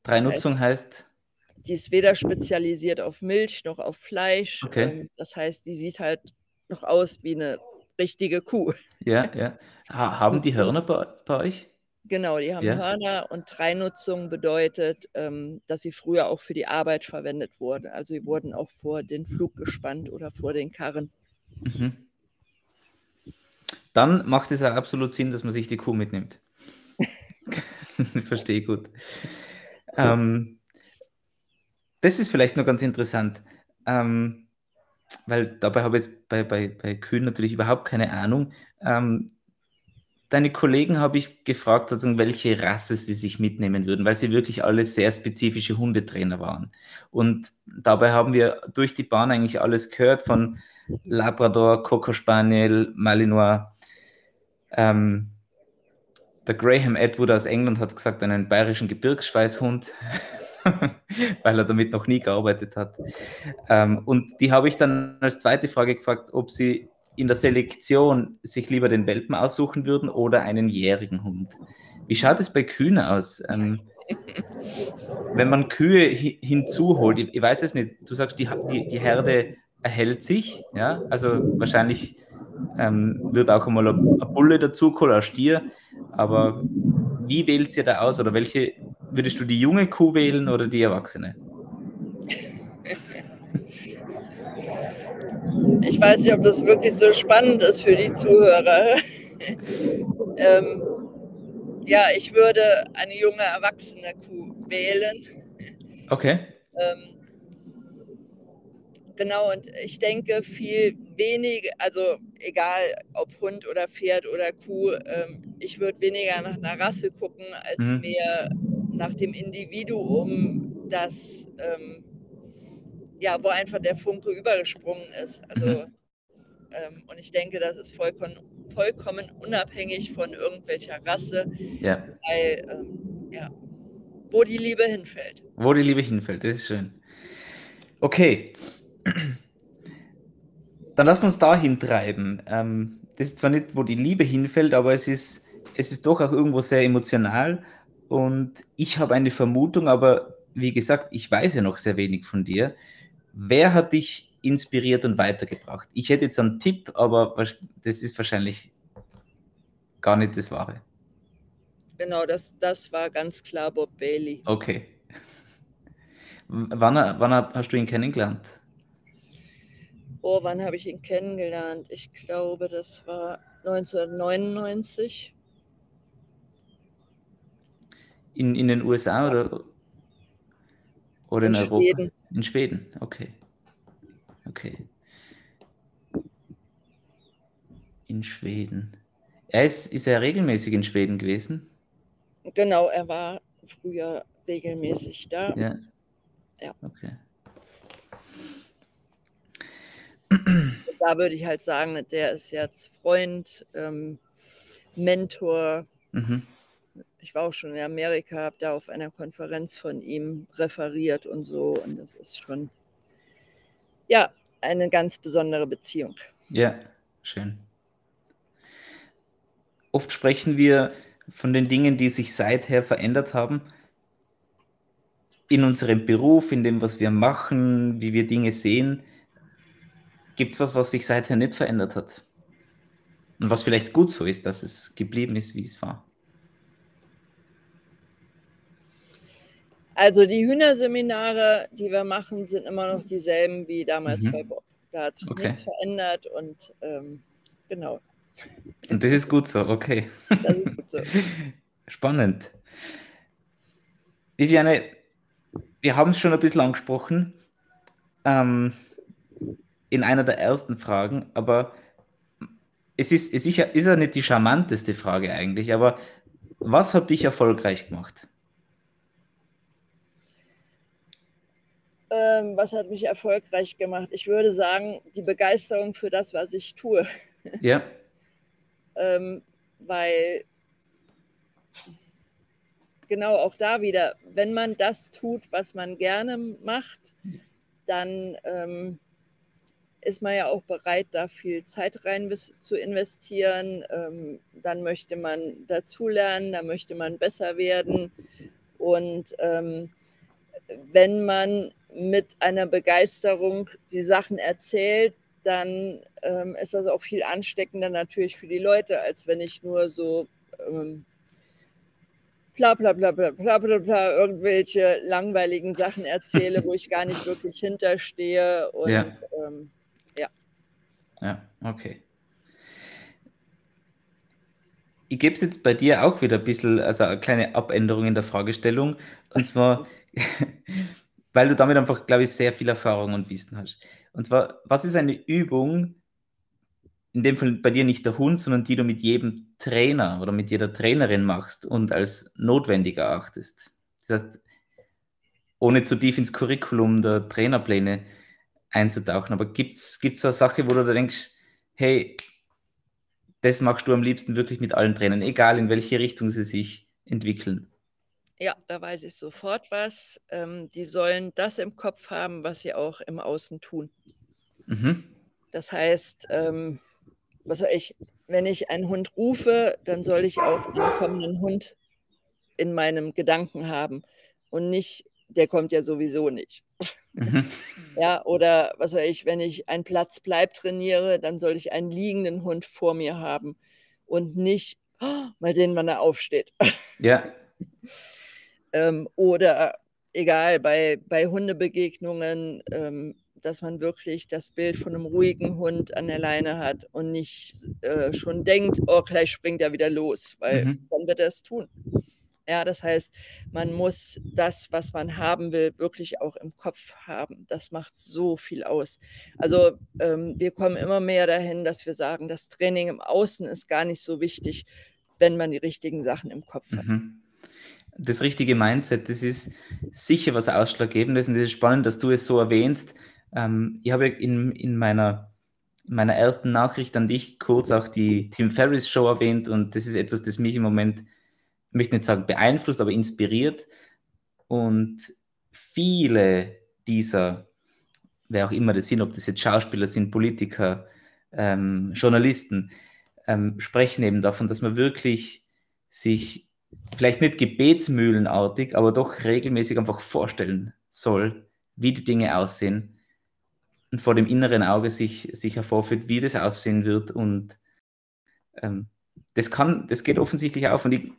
Dreinutzung das heißt, heißt? Die ist weder spezialisiert auf Milch noch auf Fleisch. Okay. Ähm, das heißt, die sieht halt noch aus wie eine richtige Kuh. Ja, ja. Ha haben die Hörner bei, bei euch? Genau, die haben ja. Hörner und Dreinutzung bedeutet, ähm, dass sie früher auch für die Arbeit verwendet wurden. Also sie wurden auch vor den Flug gespannt oder vor den Karren. Mhm. Dann macht es ja absolut Sinn, dass man sich die Kuh mitnimmt. Verstehe gut. Ähm, das ist vielleicht noch ganz interessant. Ähm, weil dabei habe ich jetzt bei, bei, bei Kühen natürlich überhaupt keine Ahnung. Ähm, deine Kollegen habe ich gefragt, also, welche Rasse sie sich mitnehmen würden, weil sie wirklich alle sehr spezifische Hundetrainer waren. Und dabei haben wir durch die Bahn eigentlich alles gehört von Labrador, Coco Spaniel, Malinois. Ähm, der Graham Edward aus England hat gesagt, einen bayerischen Gebirgsschweißhund. weil er damit noch nie gearbeitet hat. Ähm, und die habe ich dann als zweite Frage gefragt, ob sie in der Selektion sich lieber den Welpen aussuchen würden oder einen jährigen Hund. Wie schaut es bei Kühen aus? Ähm, wenn man Kühe hi hinzuholt, ich, ich, weiß es nicht, du sagst, die, die, die Herde erhält sich, ja, also wahrscheinlich ähm, wird auch einmal ein Bulle dazukommen, ein Stier, aber wie wählt ihr da aus oder welche Würdest du die junge Kuh wählen oder die Erwachsene? Ich weiß nicht, ob das wirklich so spannend ist für die Zuhörer. ähm, ja, ich würde eine junge erwachsene Kuh wählen. Okay. Ähm, genau, und ich denke, viel weniger, also egal ob Hund oder Pferd oder Kuh, ähm, ich würde weniger nach einer Rasse gucken, als mhm. mehr nach dem Individuum, das ähm, ja, wo einfach der Funke übergesprungen ist. Also mhm. ähm, und ich denke, das ist vollkommen, vollkommen unabhängig von irgendwelcher Rasse, ja. weil ähm, ja, wo die Liebe hinfällt. Wo die Liebe hinfällt, das ist schön. Okay. Dann lassen wir uns dahin treiben. Ähm, das ist zwar nicht, wo die Liebe hinfällt, aber es ist, es ist doch auch irgendwo sehr emotional und ich habe eine Vermutung, aber wie gesagt, ich weiß ja noch sehr wenig von dir. Wer hat dich inspiriert und weitergebracht? Ich hätte jetzt einen Tipp, aber das ist wahrscheinlich gar nicht das Wahre. Genau, das, das war ganz klar Bob Bailey. Okay. Wann, wann hast du ihn kennengelernt? Oh, wann habe ich ihn kennengelernt? Ich glaube, das war 1999. In, in den USA oder, oder in, in Europa? Schweden. In Schweden, okay. Okay. In Schweden. Er ist, ist er regelmäßig in Schweden gewesen? Genau, er war früher regelmäßig da. Ja. Ja. Okay. Da würde ich halt sagen, der ist jetzt Freund, ähm, Mentor, mhm ich war auch schon in Amerika, habe da auf einer Konferenz von ihm referiert und so. Und das ist schon, ja, eine ganz besondere Beziehung. Ja, schön. oft sprechen wir von den Dingen, die sich seither verändert haben. In unserem Beruf, in dem, was wir machen, wie wir Dinge sehen. Gibt es was, was sich seither nicht verändert hat? Und was vielleicht gut so ist, dass es geblieben ist, wie es war? Also die Hühnerseminare, die wir machen, sind immer noch dieselben wie damals mhm. bei Bob. Da hat sich okay. nichts verändert und ähm, genau. Und das ist gut so, okay. Das ist gut so. Spannend. Viviane, wir haben es schon ein bisschen angesprochen ähm, in einer der ersten Fragen, aber es ist, es ist, ja, ist ja nicht die charmanteste Frage eigentlich, aber was hat dich erfolgreich gemacht? Ähm, was hat mich erfolgreich gemacht? Ich würde sagen, die Begeisterung für das, was ich tue. Ja. ähm, weil genau auch da wieder, wenn man das tut, was man gerne macht, dann ähm, ist man ja auch bereit, da viel Zeit rein zu investieren. Ähm, dann möchte man dazulernen, dann möchte man besser werden. Und ähm, wenn man mit einer Begeisterung die Sachen erzählt, dann ähm, ist das auch viel ansteckender natürlich für die Leute, als wenn ich nur so ähm, bla bla bla bla bla bla bla irgendwelche langweiligen Sachen erzähle, wo ich gar nicht wirklich hinterstehe. Und ja. Ähm, ja. Ja, okay. Ich gebe es jetzt bei dir auch wieder ein bisschen, also eine kleine Abänderung in der Fragestellung. Und zwar, weil du damit einfach, glaube ich, sehr viel Erfahrung und Wissen hast. Und zwar, was ist eine Übung, in dem Fall bei dir nicht der Hund, sondern die du mit jedem Trainer oder mit jeder Trainerin machst und als notwendig erachtest? Das heißt, ohne zu tief ins Curriculum der Trainerpläne einzutauchen. Aber gibt es so eine Sache, wo du da denkst, hey, das machst du am liebsten wirklich mit allen Trainern, egal in welche Richtung sie sich entwickeln? Ja, da weiß ich sofort was. Ähm, die sollen das im Kopf haben, was sie auch im Außen tun. Mhm. Das heißt, ähm, was soll ich, wenn ich einen Hund rufe, dann soll ich auch einen kommenden Hund in meinem Gedanken haben und nicht, der kommt ja sowieso nicht. Mhm. Ja, oder was soll ich, wenn ich einen Platz bleib trainiere, dann soll ich einen liegenden Hund vor mir haben und nicht, oh, mal sehen, wann er aufsteht. Ja. ähm, oder egal, bei, bei Hundebegegnungen, ähm, dass man wirklich das Bild von einem ruhigen Hund an der Leine hat und nicht äh, schon denkt, oh, gleich springt er wieder los, weil mhm. dann wird er es tun. Ja, das heißt, man muss das, was man haben will, wirklich auch im Kopf haben. Das macht so viel aus. Also ähm, wir kommen immer mehr dahin, dass wir sagen, das Training im Außen ist gar nicht so wichtig, wenn man die richtigen Sachen im Kopf hat. Mhm das richtige Mindset, das ist sicher was Ausschlaggebendes und es ist spannend, dass du es so erwähnst. Ähm, ich habe in, in meiner, meiner ersten Nachricht an dich kurz auch die Tim Ferriss Show erwähnt und das ist etwas, das mich im Moment, möchte nicht sagen beeinflusst, aber inspiriert. Und viele dieser, wer auch immer das sind, ob das jetzt Schauspieler sind, Politiker, ähm, Journalisten, ähm, sprechen eben davon, dass man wirklich sich vielleicht nicht gebetsmühlenartig, aber doch regelmäßig einfach vorstellen soll, wie die Dinge aussehen und vor dem inneren Auge sich, sich hervorführt, wie das aussehen wird. Und ähm, das kann, das geht offensichtlich auf. Und ich,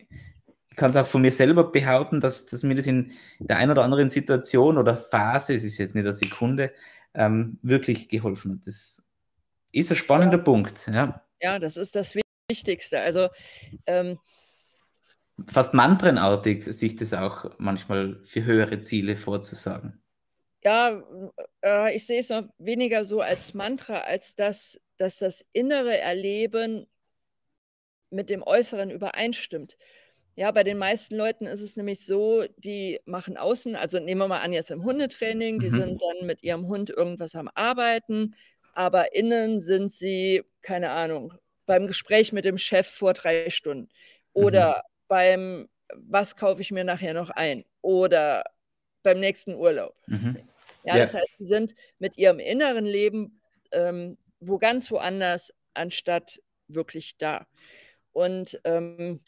ich kann es auch von mir selber behaupten, dass, dass mir das in der einen oder anderen Situation oder Phase, es ist jetzt nicht eine Sekunde, ähm, wirklich geholfen hat. Das ist ein spannender ja. Punkt. Ja. ja, das ist das Wichtigste. Also ähm, fast mantrenartig, sich das auch manchmal für höhere Ziele vorzusagen. Ja, äh, ich sehe es noch weniger so als Mantra, als dass, dass das innere Erleben mit dem Äußeren übereinstimmt. Ja, bei den meisten Leuten ist es nämlich so, die machen außen, also nehmen wir mal an, jetzt im Hundetraining, die mhm. sind dann mit ihrem Hund irgendwas am Arbeiten, aber innen sind sie, keine Ahnung, beim Gespräch mit dem Chef vor drei Stunden oder mhm beim, was kaufe ich mir nachher noch ein oder beim nächsten Urlaub. Mhm. Ja, ja, das heißt, sie sind mit ihrem inneren Leben ähm, wo ganz woanders, anstatt wirklich da. Und ähm,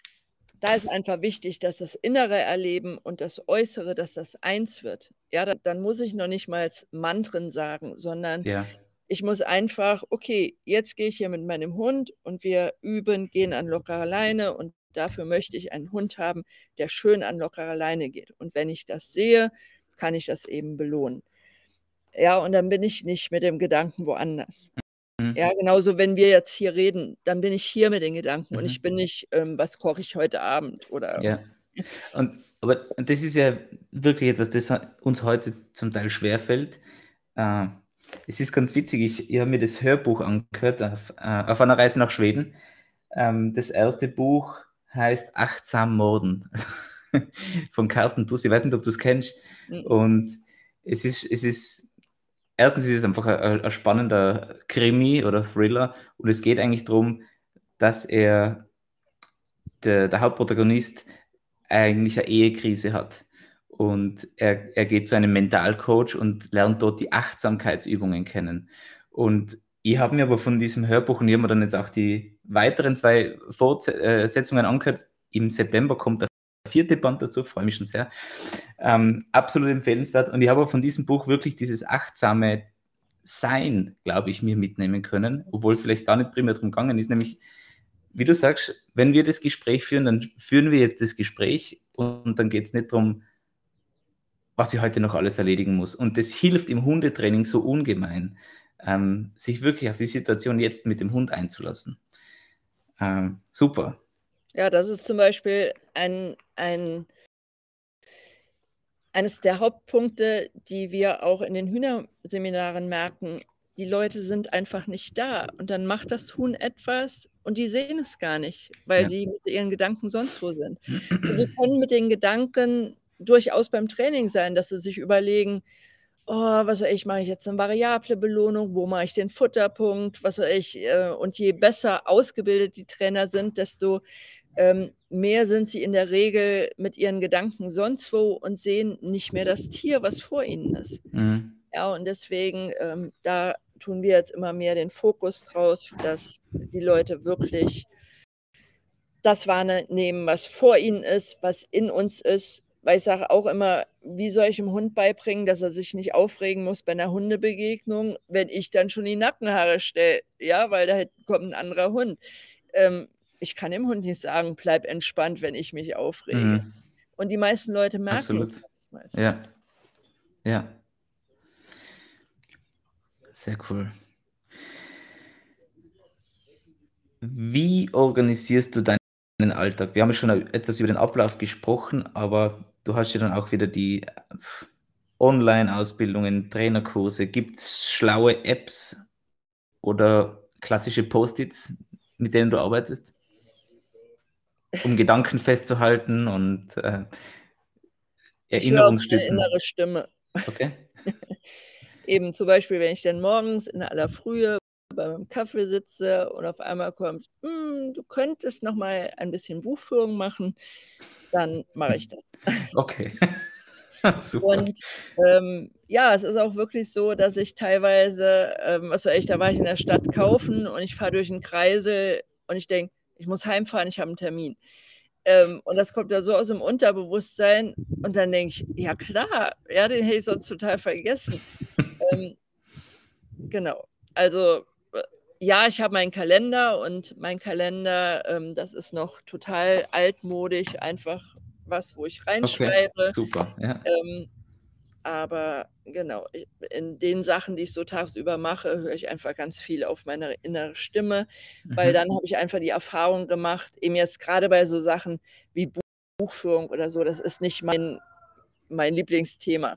da ist einfach wichtig, dass das innere Erleben und das Äußere, dass das eins wird. Ja, dann, dann muss ich noch nicht mal Mantren sagen, sondern Ja. ich muss einfach, okay, jetzt gehe ich hier mit meinem Hund und wir üben, gehen an lockerer Leine und dafür möchte ich einen Hund haben, der schön an lockerer Leine geht. Und wenn ich das sehe, kann ich das eben belohnen. Ja, und dann bin ich nicht mit dem Gedanken woanders. Mhm. Ja, genauso, wenn wir jetzt hier reden, dann bin ich hier mit den Gedanken und ich Mhm. bin nicht, ähm, was koche ich heute Abend oder Ja. Und, aber das ist ja wirklich etwas, das uns heute zum Teil schwerfällt. Äh, es ist ganz witzig, ich, ich habe mir das Hörbuch angehört auf, äh, auf einer Reise nach Schweden. Ähm, das erste Buch heißt Achtsam Morden von Carsten Tuss. Ich weiß nicht, ob du es kennst. Mhm. Und es ist, es ist, erstens ist es einfach ein, ein spannender Krimi oder Thriller und es geht eigentlich darum, dass er, der, der Hauptprotagonist, eigentlich eine Ehekrise hat. Und er, er geht zu einem Mentalcoach und lernt dort die Achtsamkeitsübungen kennen. Und ich habe mir aber von diesem Hörbuch und ich habe mir dann jetzt auch die weiteren zwei Fortsetzungen angehört. Im September kommt der vierte Band dazu, freue mich schon sehr. Ähm, absolut empfehlenswert. Und ich habe auch von diesem Buch wirklich dieses achtsame Sein, glaube ich, mir mitnehmen können, obwohl es vielleicht gar nicht primär darum gegangen ist, nämlich wie du sagst, wenn wir das Gespräch führen, dann führen wir jetzt das Gespräch und dann geht es nicht darum, was ich heute noch alles erledigen muss. Und das hilft im Hundetraining so ungemein, ähm, sich wirklich auf die Situation jetzt mit dem Hund einzulassen. Ähm, super. Ja, das ist zum Beispiel ein, ein, eines der Hauptpunkte, die wir auch in den Hühnerseminaren merken. Die Leute sind einfach nicht da. Und dann macht das Huhn etwas und die sehen es gar nicht, weil Ja. die mit ihren Gedanken sonst wo sind. Und sie können mit den Gedanken durchaus beim Training sein, dass sie sich überlegen, oh, was weiß ich, mache ich jetzt eine variable Belohnung, wo mache ich den Futterpunkt, was weiß ich. äh, Und je besser ausgebildet die Trainer sind, desto ähm, mehr sind sie in der Regel mit ihren Gedanken sonst wo und sehen nicht mehr das Tier, was vor ihnen ist. Mhm. Ja, und deswegen, ähm, da tun wir jetzt immer mehr den Fokus drauf, dass die Leute wirklich das wahrnehmen, was vor ihnen ist, was in uns ist. Weil ich sage auch immer, wie soll ich dem Hund beibringen, dass er sich nicht aufregen muss bei einer Hundebegegnung, wenn ich dann schon die Nackenhaare stelle, ja, weil da kommt ein anderer Hund. Ähm, ich kann dem Hund nicht sagen, bleib entspannt, wenn ich mich aufrege. Mhm. Und die meisten Leute merken Absolut. es manchmal. Ja. Ja. Sehr cool. Wie organisierst du deinen Alltag? Wir haben schon etwas über den Ablauf gesprochen, aber du hast ja dann auch wieder die äh, Online-Ausbildungen, Trainerkurse. Gibt es schlaue Apps oder klassische Post-its, mit denen du arbeitest? Um Gedanken festzuhalten und äh, Erinnerungsstützen. innere Stimme. Okay. Eben zum Beispiel, wenn ich dann morgens in aller Frühe bei meinem Kaffee sitze und auf einmal kommt, "Hm, du könntest noch mal ein bisschen Buchführung machen, dann mache ich das. Okay. Super. Und ähm, ja, es ist auch wirklich so, dass ich teilweise, ähm, was weiß ich, da war ich in der Stadt kaufen und ich fahre durch einen Kreisel und ich denke, ich muss heimfahren, ich habe einen Termin. Ähm, und das kommt ja so aus dem Unterbewusstsein und dann denke ich, ja klar, ja, den hätte ich sonst total vergessen. ähm, genau. Also ja, ich habe meinen Kalender und mein Kalender, ähm, das ist noch total altmodisch, einfach was, wo ich Okay, reinschreibe. super, ja. Ähm, aber genau, in den Sachen, die ich so tagsüber mache, höre ich einfach ganz viel auf meine innere Stimme, weil Mhm. dann habe ich einfach die Erfahrung gemacht, eben jetzt gerade bei so Sachen wie Buch- Buchführung oder so, das ist nicht mein, mein Lieblingsthema.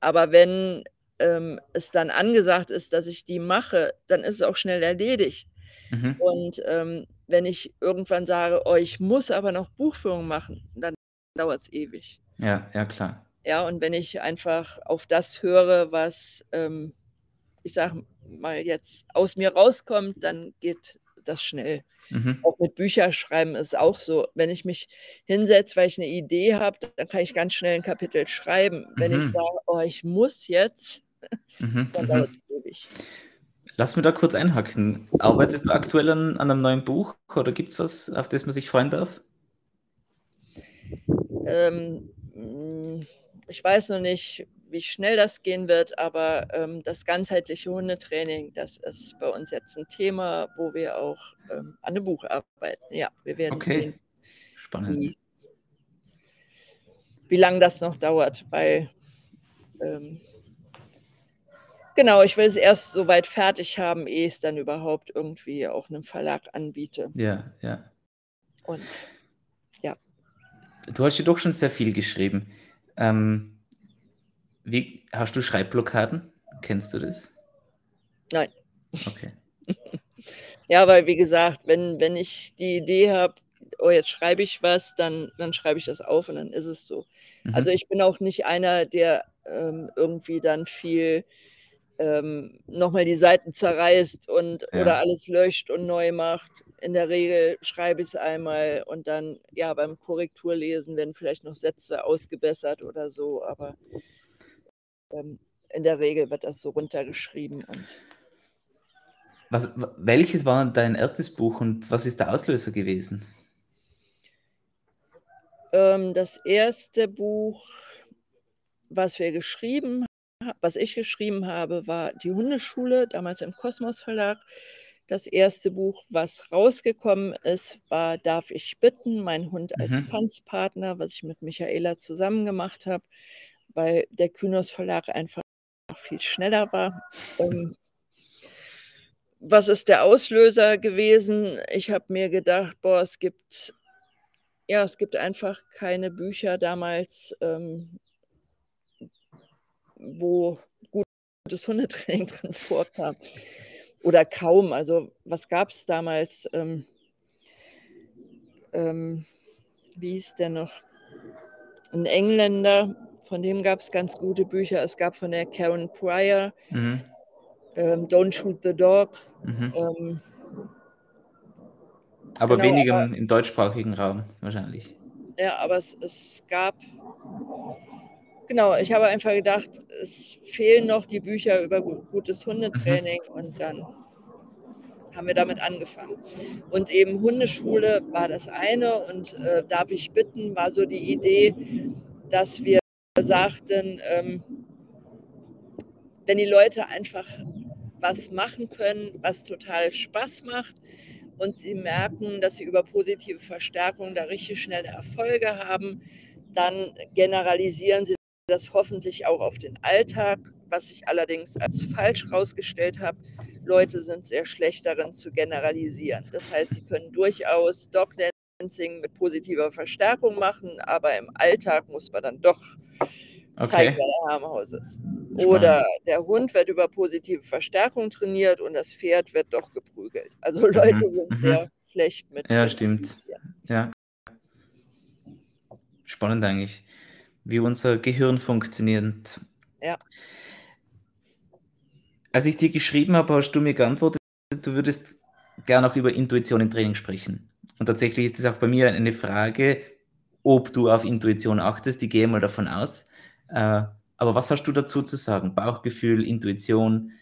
Aber wenn ähm, es dann angesagt ist, dass ich die mache, dann ist es auch schnell erledigt. Mhm. Und ähm, wenn ich irgendwann sage, oh, ich muss aber noch Buchführung machen, dann dauert es ewig. Ja, ja, klar. Ja, und wenn ich einfach auf das höre, was, ähm, ich sage mal jetzt aus mir rauskommt, dann geht das schnell. Mhm. Auch mit Bücherschreiben ist auch so. Wenn ich mich hinsetze, weil ich eine Idee habe, dann kann ich ganz schnell ein Kapitel schreiben. Wenn ich Mhm. sage, oh, ich muss jetzt, Mhm. dann Mhm. dauert es ewig. Lass mich da kurz einhaken. Arbeitest du aktuell an, an einem neuen Buch oder gibt es was, auf das man sich freuen darf? Ähm, ich weiß noch nicht, wie schnell das gehen wird, aber ähm, das ganzheitliche Hundetraining, das ist bei uns jetzt ein Thema, wo wir auch ähm, an einem Buch arbeiten. Ja, wir werden Okay, sehen, spannend. wie, wie lange das noch dauert, weil ähm, genau, ich will es erst so weit fertig haben, ehe ich es dann überhaupt irgendwie auch einem Verlag anbiete. Ja, ja. Und Du hast ja doch schon sehr viel geschrieben. Ähm, wie, hast du Schreibblockaden? Kennst du das? nein. Okay. Ja, weil wie gesagt, wenn, wenn ich die Idee habe, oh, jetzt schreibe ich was, dann, dann schreibe ich das auf und dann ist es so. Also Mhm. ich bin auch nicht einer, der ähm, irgendwie dann viel ähm, nochmal die Seiten zerreißt und Ja. oder alles löscht und neu macht. In der Regel schreibe ich es einmal und dann, ja, beim Korrekturlesen werden vielleicht noch Sätze ausgebessert oder so, aber ähm, in der Regel wird das so runtergeschrieben und Was, welches war dein erstes Buch und was ist der Auslöser gewesen? Ähm, das erste Buch, was wir geschrieben ha was ich geschrieben habe, war Die Hundeschule, damals im Kosmos Verlag. Das erste Buch, was rausgekommen ist, war Darf ich bitten? Mein Hund als Mhm. Tanzpartner, was ich mit Michaela zusammen gemacht habe, weil der Kynos Verlag einfach viel schneller war. Ähm was ist der Auslöser gewesen? Ich habe mir gedacht: „Boah, es gibt ja, es gibt einfach keine Bücher damals, ähm wo gutes Hundetraining drin vorkam oder kaum. Also, was gab's damals? Ähm ähm, wie hieß der noch? 'N Engländer, von dem gab's ganz gute Bücher. Es gab von der Karen Pryor Mhm. ähm, „Don't Shoot the Dog“. Mhm. Ähm Aber Genau, weniger aber im deutschsprachigen Raum wahrscheinlich. ja, aber es es gab genau, ich habe einfach gedacht, es fehlen noch die Bücher über gu gutes Mhm. Hundetraining und dann haben wir damit angefangen. Und eben Hundeschule war das eine und, äh, „Darf ich bitten?“ war so die Idee, dass wir sagten, ähm wenn die Leute einfach was machen können, was total Spaß macht und sie merken, dass sie über positive Verstärkung da richtig schnelle Erfolge haben, dann generalisieren sie das hoffentlich auch auf den Alltag, was ich allerdings als falsch rausgestellt habe. Leute sind sehr schlecht darin zu generalisieren. Das heißt, sie können durchaus Dog-Dancing mit positiver Verstärkung machen, aber im Alltag muss man dann doch zeigen, Okay. wer der Herr im Haus ist. Oder der Hund wird über positive Verstärkung trainiert und das Pferd wird doch geprügelt. Also Leute Mhm. sind Mhm. sehr schlecht mit Ja, stimmt. Ja. Spannend eigentlich, wie unser Gehirn funktioniert. Ja. Als ich dir geschrieben habe, hast du mir geantwortet, du würdest gerne auch über Intuition im Training sprechen. Und tatsächlich ist es auch bei mir eine Frage, ob du auf Intuition achtest. Ich gehe mal davon aus. Äh, aber was hast du dazu zu sagen? Bauchgefühl, Intuition.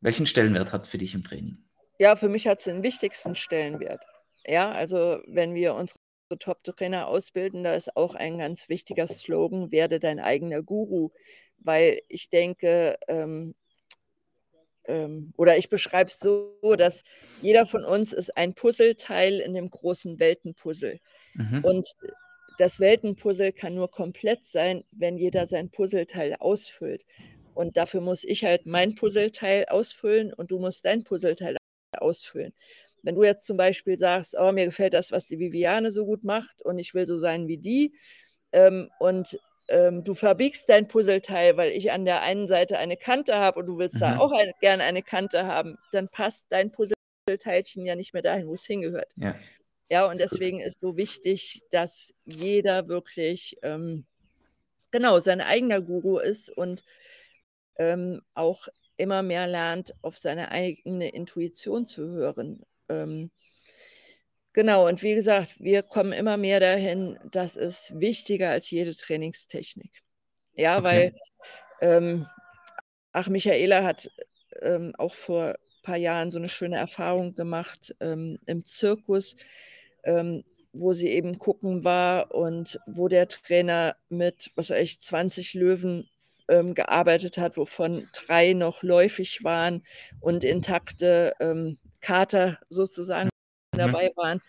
Welchen Stellenwert hat es für dich im Training? Ja, für mich hat es den wichtigsten Stellenwert. Ja, also wenn wir unsere Top-Trainer ausbilden, da ist auch ein ganz wichtiger Slogan: „Werde dein eigener Guru“, weil ich denke, ähm ähm, oder ich beschreibe es so, dass jeder von uns ist ein Puzzleteil in dem großen Weltenpuzzle. Mhm. Und das Weltenpuzzle kann nur komplett sein, wenn jeder sein Puzzleteil ausfüllt. Und dafür muss ich halt mein Puzzleteil ausfüllen und du musst dein Puzzleteil ausfüllen. Wenn du jetzt zum Beispiel sagst: „Oh, mir gefällt das, was die Viviane so gut macht und ich will so sein wie die“, ähm, und, ähm, du verbiegst dein Puzzleteil, weil ich an der einen Seite eine Kante habe und du willst da Mhm. auch eine gerne eine Kante haben, dann passt dein Puzzleteilchen ja nicht mehr dahin, wo es hingehört. Ja. Ja, und Ist gut. deswegen ist so wichtig, dass jeder wirklich, ähm, genau, sein eigener Guru ist und, ähm, auch immer mehr lernt, auf seine eigene Intuition zu hören. Ähm, genau, und wie gesagt, wir kommen immer mehr dahin, das ist wichtiger als jede Trainingstechnik. Ja, weil, Okay. ähm ach, Michaela hat, ähm, auch vor ein paar Jahren so eine schöne Erfahrung gemacht ähm, im Zirkus, ähm, wo sie eben gucken war und wo der Trainer mit, was weiß ich, 20 Löwen ähm, gearbeitet hat, wovon drei noch läufig waren und intakte ähm, Kater sozusagen mhm. dabei waren.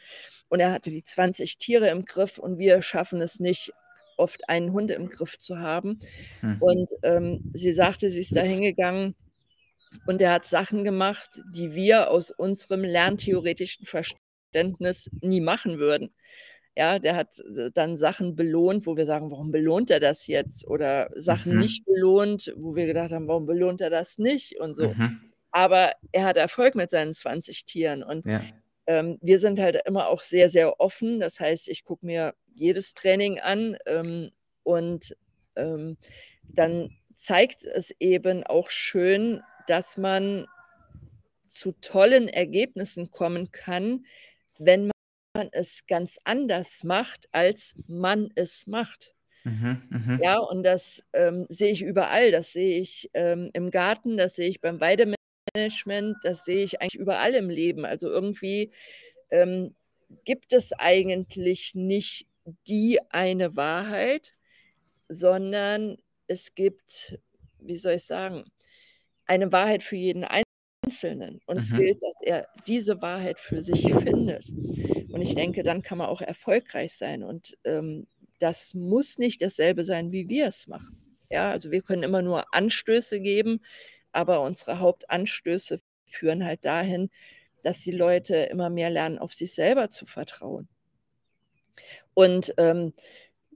Und er hatte die 20 Tiere im Griff und wir schaffen es nicht, oft einen Hund im Griff zu haben. Mhm. Und ähm, sie sagte, sie ist da hingegangen und er hat Sachen gemacht, die wir aus unserem lerntheoretischen Verständnis nie machen würden. Ja, der hat äh, dann Sachen belohnt, wo wir sagen, warum belohnt er das jetzt? Oder Sachen mhm. nicht belohnt, wo wir gedacht haben, warum belohnt er das nicht? Und so. Mhm. Aber er hat Erfolg mit seinen 20 Tieren. Und ja. ähm, wir sind halt immer auch sehr, sehr offen. Das heißt, ich gucke mir jedes Training an ähm, und ähm, dann zeigt es eben auch schön, dass man zu tollen Ergebnissen kommen kann, wenn man es ganz anders macht, als man es macht. Mhm, mh. Ja, und das ähm, sehe ich überall. Das sehe ich ähm, im Garten, das sehe ich beim Weidemanagement, das sehe ich eigentlich überall im Leben. Also irgendwie ähm, gibt es eigentlich nicht die eine Wahrheit, sondern es gibt, wie soll ich sagen, eine Wahrheit für jeden Einzelnen. Und es mhm. gilt, dass er diese Wahrheit für sich findet. Und ich denke, dann kann man auch erfolgreich sein. Und ähm, das muss nicht dasselbe sein, wie wir es machen. Ja, also wir können immer nur Anstöße geben, aber unsere Hauptanstöße führen halt dahin, dass die Leute immer mehr lernen, auf sich selber zu vertrauen. Und ähm,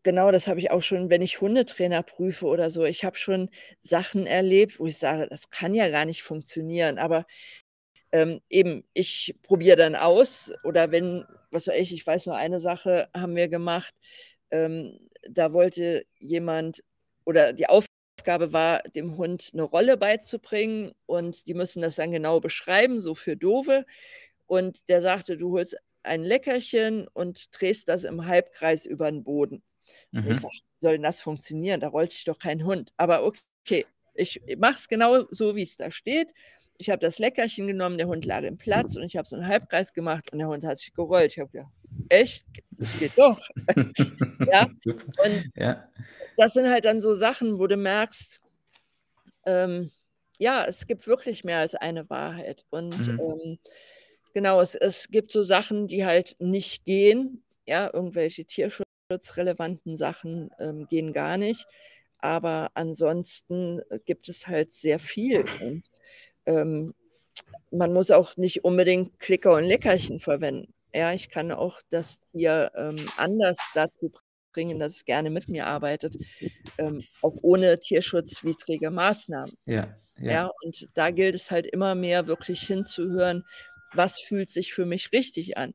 genau das habe ich auch schon, wenn ich Hundetrainer prüfe oder so. Ich habe schon Sachen erlebt, wo ich sage, das kann ja gar nicht funktionieren. Aber ähm, eben, ich probiere dann aus. Oder wenn, was weiß ich, ich weiß nur eine Sache haben wir gemacht. Ähm, da wollte jemand oder die Aufgabe war, dem Hund eine Rolle beizubringen und die müssen das dann genau beschreiben, so für Dove. Und der sagte, du holst ein Leckerchen und drehst das im Halbkreis über den Boden. Mhm. ich sage, soll denn das funktionieren? Da rollt sich doch kein Hund. Aber okay, ich mache es genau so, wie es da steht. Ich habe das Leckerchen genommen, der Hund lag im Platz und ich habe so einen Halbkreis gemacht und der Hund hat sich gerollt. Ich habe gedacht, echt? Das geht doch. ja? Und ja. das sind halt dann so Sachen, wo du merkst, ähm, ja, es gibt wirklich mehr als eine Wahrheit. Und mhm. ähm, genau, es, es gibt so Sachen, die halt nicht gehen. Ja, irgendwelche tierschutzrelevanten Sachen ähm, gehen gar nicht. Aber ansonsten äh, gibt es halt sehr viel. Und ähm, man muss auch nicht unbedingt Klicker und Leckerchen verwenden. Ja, ich kann auch das Tier ähm, anders dazu bringen, dass es gerne mit mir arbeitet, ähm, auch ohne tierschutzwidrige Maßnahmen. Ja, ja. ja, und da gilt es halt immer mehr wirklich hinzuhören, was fühlt sich für mich richtig an.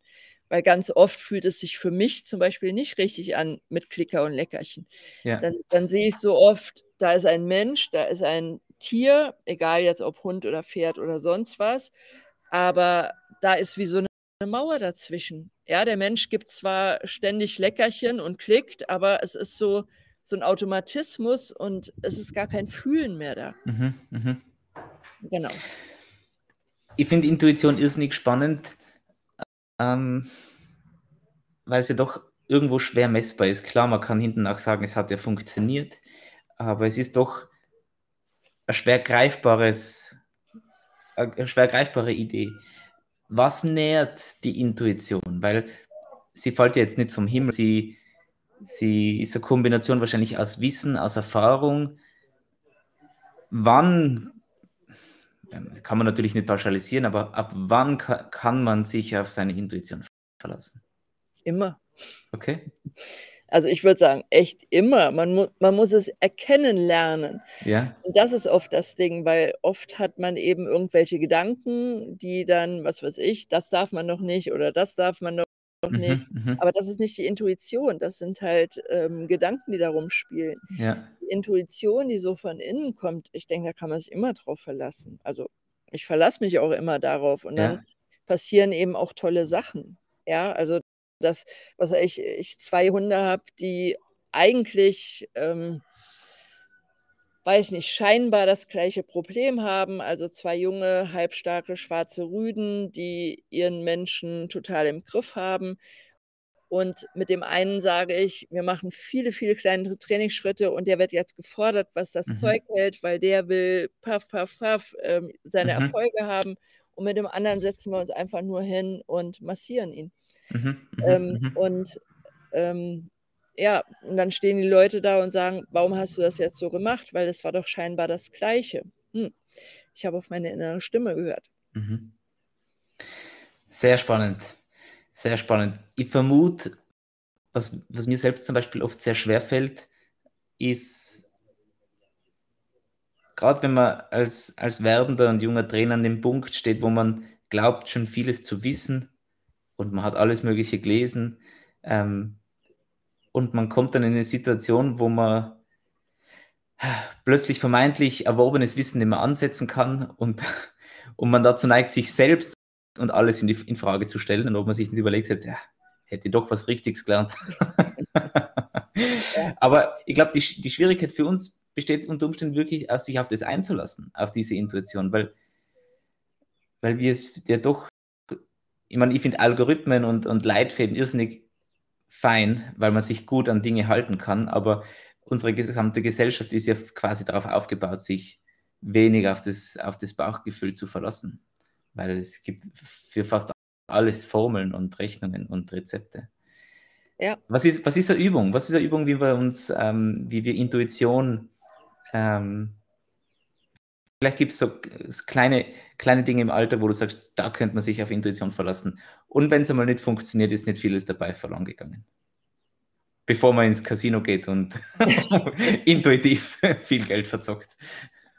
Weil ganz oft fühlt es sich für mich zum Beispiel nicht richtig an mit Klicker und Leckerchen. Ja. Dann, dann sehe ich so oft, da ist ein Mensch, da ist ein Tier, egal jetzt ob Hund oder Pferd oder sonst was, aber da ist wie so eine Mauer dazwischen. Ja, der Mensch gibt zwar ständig Leckerchen und klickt, aber es ist so, so ein Automatismus und es ist gar kein Fühlen mehr da. Mhm, mh. Genau. Ich finde Intuition irrsinnig spannend, ähm, weil es ja doch irgendwo schwer messbar ist. Klar, man kann hinten auch sagen, es hat ja funktioniert, aber es ist doch ein schwer greifbares, eine schwer greifbare Idee. Was nährt die Intuition? Weil sie fällt ja jetzt nicht vom Himmel, sie, sie ist eine Kombination wahrscheinlich aus Wissen, aus Erfahrung. Wann, kann man natürlich nicht pauschalisieren, aber ab wann kann man sich auf seine Intuition verlassen? Immer. Okay. Also ich würde sagen, echt immer. Man, mu man muss es erkennen lernen. Ja. Und das ist oft das Ding, weil oft hat man eben irgendwelche Gedanken, die dann, was weiß ich, das darf man noch nicht oder das darf man noch mhm, nicht. Mhm. Aber das ist nicht die Intuition, das sind halt ähm, Gedanken, die da rumspielen. Ja. Die Intuition, die so von innen kommt, ich denke, da kann man sich immer drauf verlassen. Also ich verlasse mich auch immer darauf und dann passieren eben auch tolle Sachen. Ja, also dass was ich, ich zwei Hunde habe, die eigentlich, ähm, weiß ich nicht, scheinbar das gleiche Problem haben. Also zwei junge, halbstarke, schwarze Rüden, die ihren Menschen total im Griff haben. Und mit dem einen sage ich, wir machen viele, viele kleine Trainingsschritte und der wird jetzt gefordert, was das Mhm. Zeug hält, weil der will paff, paff, paff ähm, seine Mhm. Erfolge haben. Und mit dem anderen setzen wir uns einfach nur hin und massieren ihn. Mhm. Mhm. Ähm, Mhm. und ähm, ja, und dann stehen die Leute da und sagen, warum hast du das jetzt so gemacht? Weil es war doch scheinbar das Gleiche. Hm. Ich habe auf meine innere Stimme gehört. Mhm. Sehr spannend. Sehr spannend. Ich vermute, was, was mir selbst zum Beispiel oft sehr schwer fällt, ist, gerade wenn man als, als werdender und junger Trainer an dem Punkt steht, wo man glaubt, schon vieles zu wissen und man hat alles Mögliche gelesen ähm, und man kommt dann in eine Situation, wo man plötzlich vermeintlich erworbenes Wissen nicht mehr ansetzen kann und, und man dazu neigt, sich selbst und alles in, die, in Frage zu stellen und ob man sich nicht überlegt hätte, ja, hätte doch was Richtiges gelernt. Aber ich glaube, die, die Schwierigkeit für uns besteht unter Umständen wirklich, sich auf das einzulassen, auf diese Intuition, weil, weil wir es ja doch, ich meine, ich finde Algorithmen und, und Leitfäden irrsinnig fein, weil man sich gut an Dinge halten kann, aber unsere gesamte Gesellschaft ist ja quasi darauf aufgebaut, sich weniger auf das, auf das Bauchgefühl zu verlassen, weil es gibt für fast alles Formeln und Rechnungen und Rezepte. Ja. Was ist, was ist eine Übung? Was ist eine Übung, wie wir uns, ähm, wie wir Intuition, ähm, vielleicht gibt es so kleine, kleine Dinge im Alter, wo du sagst, da könnte man sich auf Intuition verlassen. Und wenn es einmal nicht funktioniert, ist nicht vieles dabei verloren gegangen. Bevor man ins Casino geht und intuitiv viel Geld verzockt.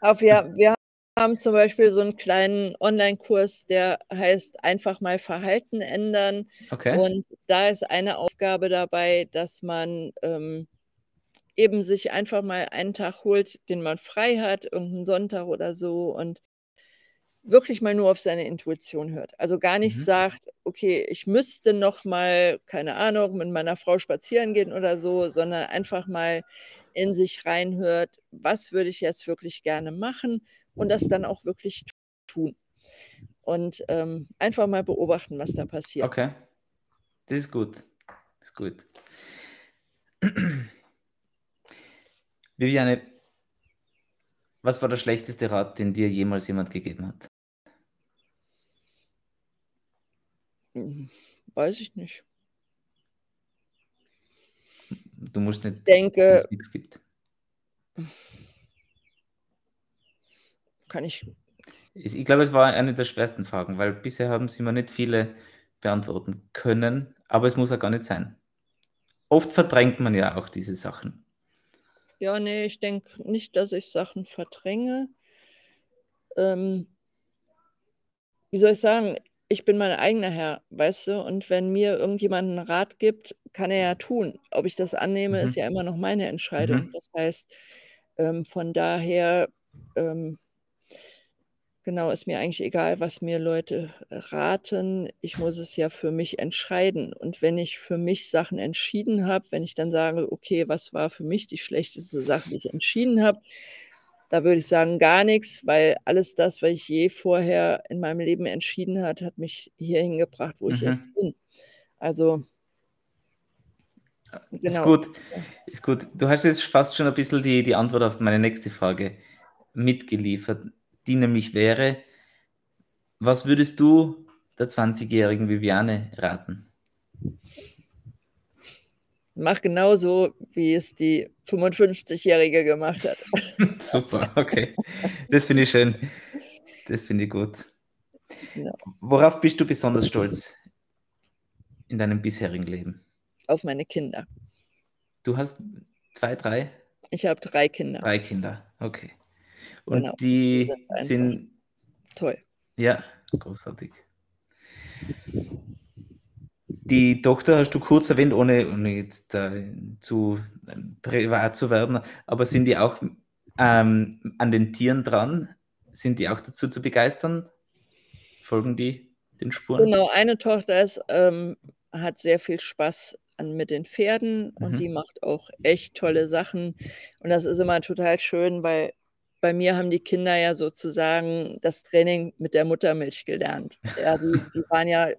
Auf, ja, wir haben zum Beispiel so einen kleinen Online-Kurs, der heißt einfach mal Verhalten ändern. Okay. Und da ist eine Aufgabe dabei, dass man ähm, eben sich einfach mal einen Tag holt, den man frei hat, irgendeinen Sonntag oder so und wirklich mal nur auf seine Intuition hört. Also gar nicht Mhm. sagt, okay, ich müsste noch mal, keine Ahnung, mit meiner Frau spazieren gehen oder so, sondern einfach mal in sich reinhört, was würde ich jetzt wirklich gerne machen und das dann auch wirklich tun. Und ähm, einfach mal beobachten, was da passiert. Okay. Das ist gut. Das ist gut. Viviane, was war der schlechteste Rat, den dir jemals jemand gegeben hat? Hm, Weiß ich nicht. Du musst nicht, Ich denke, wenn es nichts gibt. kann ich, Ich, ich glaube, es war eine der schwersten Fragen, weil bisher haben sie mir nicht viele beantworten können, aber es muss ja gar nicht sein. Oft verdrängt man ja auch diese Sachen. Ja, nee, ich denke nicht, dass ich Sachen verdränge. Ähm, wie soll ich sagen? Ich bin mein eigener Herr, weißt du? Und wenn mir irgendjemand einen Rat gibt, kann er ja tun. Ob ich das annehme, ist Mhm. ja immer noch meine Entscheidung. Mhm. Das heißt, ähm, von daher, ähm, genau, ist mir eigentlich egal, was mir Leute raten. Ich muss es ja für mich entscheiden. Und wenn ich für mich Sachen entschieden habe, wenn ich dann sage, okay, was war für mich die schlechteste Sache, die ich entschieden habe, da würde ich sagen, gar nichts, weil alles das, was ich je vorher in meinem Leben entschieden hat, hat mich hierhin gebracht, wo ich Mhm. jetzt bin. Also, Ist genau. gut, ist gut. Du hast jetzt fast schon ein bisschen die, die Antwort auf meine nächste Frage mitgeliefert, die nämlich wäre, was würdest du der 20-jährigen Viviane raten? Mach genauso, wie es die 55-Jährige gemacht hat. Super, okay. Das finde ich schön. Das finde ich gut. Worauf bist du besonders stolz in deinem bisherigen Leben? Auf meine Kinder. Du hast zwei, drei, Ich habe drei Kinder. drei Kinder. Okay. Und Genau. Die sind sind, toll. ja, großartig. Die Tochter hast du kurz erwähnt, ohne, ohne jetzt da zu ähm, privat zu werden, aber sind die auch ähm, an den Tieren dran? Sind die auch dazu zu begeistern? Folgen die den Spuren? Genau, eine Tochter ist, ähm, hat sehr viel Spaß an, mit den Pferden und Mhm. die macht auch echt tolle Sachen. Und das ist immer total schön, weil bei mir haben die Kinder ja sozusagen das Training mit der Muttermilch gelernt. Ja, die die waren ja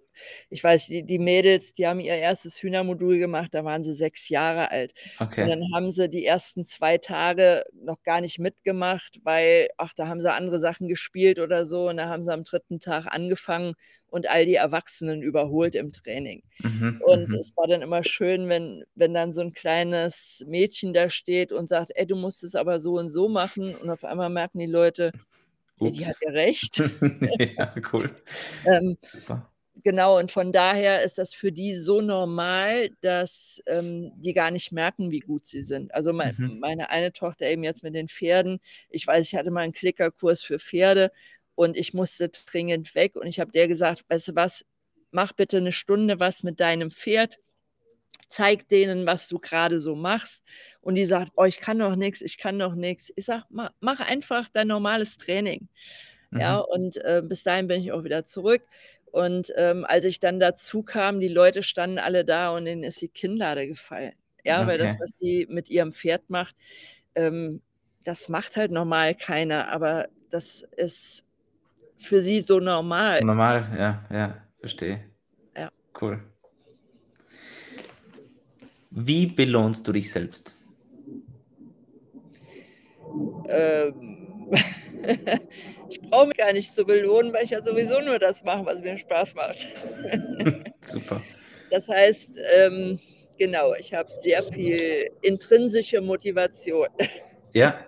ich weiß, die die Mädels, die haben ihr erstes Hühnermodul gemacht, da waren sie 6 Jahre alt. Und dann haben sie die ersten 2 Tage noch gar nicht mitgemacht, weil ach, da haben sie andere Sachen gespielt oder so und da haben sie am 3. Tag angefangen und all die Erwachsenen überholt im Training. Mhm, Und mhm. es war dann immer schön, wenn wenn dann so 'n kleines Mädchen da steht und sagt: „Ey, du musst es aber so und so machen.“ Und auf einmal merken die Leute: „Ja, die hat Ups. ja recht.“ Ja, cool. Ähm, Super. genau, und von daher ist das für die so normal, dass, ähm, die gar nicht merken, wie gut sie sind. Also, mei Mhm. meine eine Tochter eben jetzt mit den Pferden ich weiß, ich hatte mal 'n Klickerkurs für Pferde und ich musste dringend weg und ich habe der gesagt: „Weißt du was, mach bitte 'ne Stunde was mit deinem Pferd. Zeig denen, was du grade so machst.“ Und die sagt: „Oh, ich kann doch nix, ich kann doch nix.“ Ich sage: „Ma mach einfach dein normales Training.“ Ja, Mhm. und, äh, bis dahin bin ich auch wieder zurück. Und, ähm, als ich dann dazukam, die Leute standen alle da und denen ist die Kinnlade gefallen. Ja, weil das, Okay. was sie mit ihrem Pferd macht, ähm, das macht halt normal keiner, aber das ist für sie so So normal. normal, ja, ja, verstehe. Ja. Cool. Wie belohnst du dich selbst? Ähm, ich brauche mich gar nicht zu belohnen, weil ich ja sowieso nur das mache, was mir Spaß macht. Super. Das heißt, ähm, genau, ich habe sehr viel intrinsische Motivation. Ja.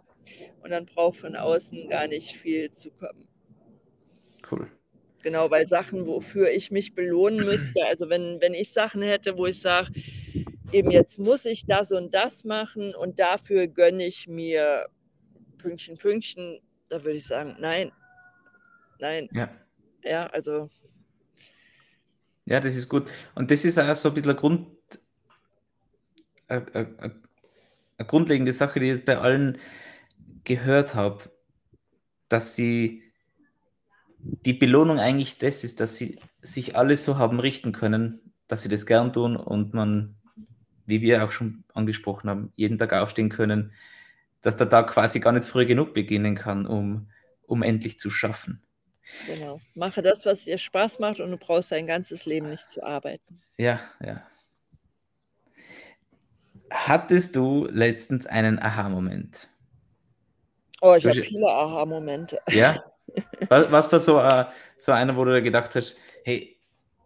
Und dann braucht von außen gar nicht viel zu kommen. Cool. Genau, weil Sachen, wofür ich mich belohnen müsste also, wenn wenn ich Sachen hätte, wo ich sage: „Eben jetzt muss ich das und das machen und dafür gönne ich mir Pünktchen, Pünktchen“, da würde ich sagen: „Nein.“ Nein. Ja. Ja, also Ja, das ist gut. Und das ist auch so 'n bisschen Grund äh, äh, äh, 'ne grundlegende Sache, die ich jetzt bei allen gehört habe, dass sie die Belohnung eigentlich das ist, dass sie sich alle so haben richten können, dass sie das gern tun und man, wie wir auch schon angesprochen haben, jeden Tag aufstehen können, dass der Tag quasi gar nicht früh genug beginnen kann, um um endlich zu schaffen. Genau. Mache das, was dir Spaß macht und du brauchst dein ganzes Leben nicht zu arbeiten. Ja, ja. Hattest du letztens einen Aha-Moment? Oh, ich habe viele Aha-Momente. Ja? Wa was war so, äh so einer, wo du dir gedacht hast: „Hey“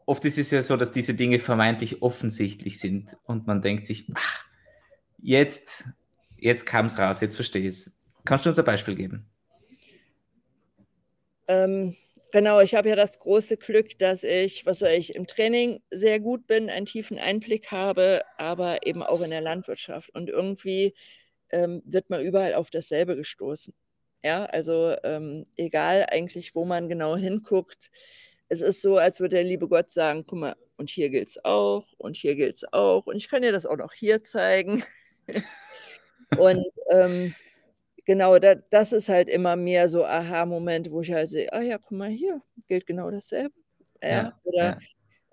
oft ist es ja so, dass diese Dinge vermeintlich offensichtlich sind und man denkt sich: „Ah, jetzt jetzt kam's raus, jetzt verstehe ich's.“ Kannst du uns ein Beispiel geben? Ähm, genau, ich habe ja das große Glück, dass ich, was weiß ich, im Training sehr gut bin, einen tiefen Einblick habe, aber eben auch in der Landwirtschaft. Und irgendwie, ähm, wird man überall auf dasselbe gestoßen. Ja, also, ähm, egal eigentlich, wo man genau hinguckt. Es ist so, als würde der liebe Gott sagen: „Guck mal, und hier gilt's auch und hier gilt's auch und ich kann dir das auch noch hier zeigen.“ Und, ähm, genau, da das ist halt immer mehr so Aha-Moment, wo ich halt sehe: „Ah ja, guck mal hier, gilt genau dasselbe.“ Ja, Ja, oder, ja.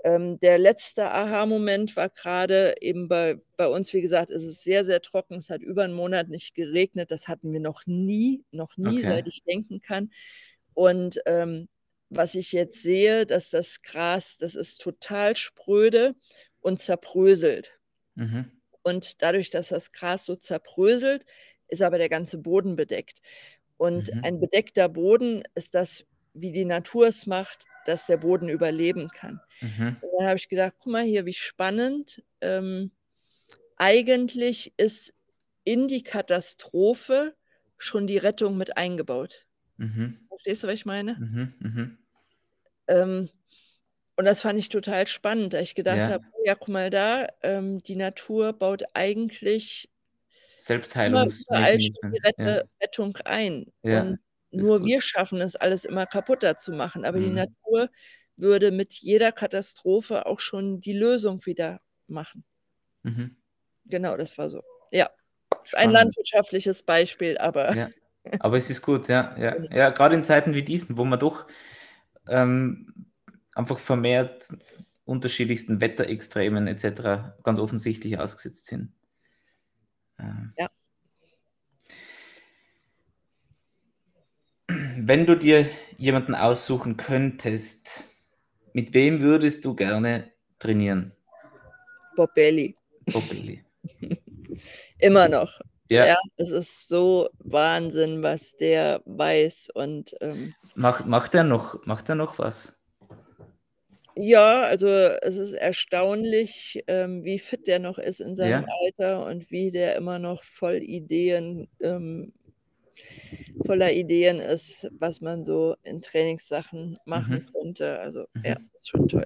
Ähm, der letzte Aha-Moment war grade eben bei bei uns, wie gesagt, ist es sehr, sehr trocken. Es hat über 'n Monat nicht geregnet. Das hatten wir noch nie, noch nie, Okay. seit ich denken kann. Und, ähm, was ich jetzt sehe, dass das Gras, das ist total spröde und zerbröselt. Mhm. Und dadurch, dass das Gras so zerbröselt, ist aber der ganze Boden bedeckt. Und Mhm. ein bedeckter Boden ist das, wie die Natur es macht, dass der Boden überleben kann. Mhm. Und dann habe ich gedacht: „Guck mal hier, wie spannend. Ähm, eigentlich ist in die Katastrophe schon die Rettung mit eingebaut.“ Mhm. Verstehst du, was ich meine? Mhm, mhm. Ähm, und das fand ich total spannend, da ich gedacht Ja. habe: „Oh ja, guck mal da, ähm, die Natur baut eigentlich Selbstheilungsmechanismen, Rettung ein. Ja, Und nur wir schaffen es, alles immer kaputter zu machen. Aber die Mhm. Natur würde mit jeder Katastrophe auch schon die Lösung wieder machen. Mhm. Genau, das war so. Ja, ein Spannend. landwirtschaftliches Beispiel, aber Ja, aber es ist gut, ja, ja. Ja, grade in Zeiten wie diesen, wo man doch, ähm, einfach vermehrt unterschiedlichsten Wetterextremen et cetera ganz offensichtlich ausgesetzt sind. Ähm Ja. Wenn du dir jemanden aussuchen könntest, mit wem würdest du gerne trainieren? Bob Bailey. Bob Bailey. Immer noch. Ja. Ja, es ist so Wahnsinn, was der weiß. Und ähm, Mach, macht, er noch, macht er noch was? ja, also es ist erstaunlich, ähm, wie fit der noch ist in seinem Ja. Alter und wie der immer noch voll Ideen, ähm, voller Ideen ist, was man so in Trainingssachen machen Mhm. könnte. Also Mhm. ja, ist schon toll.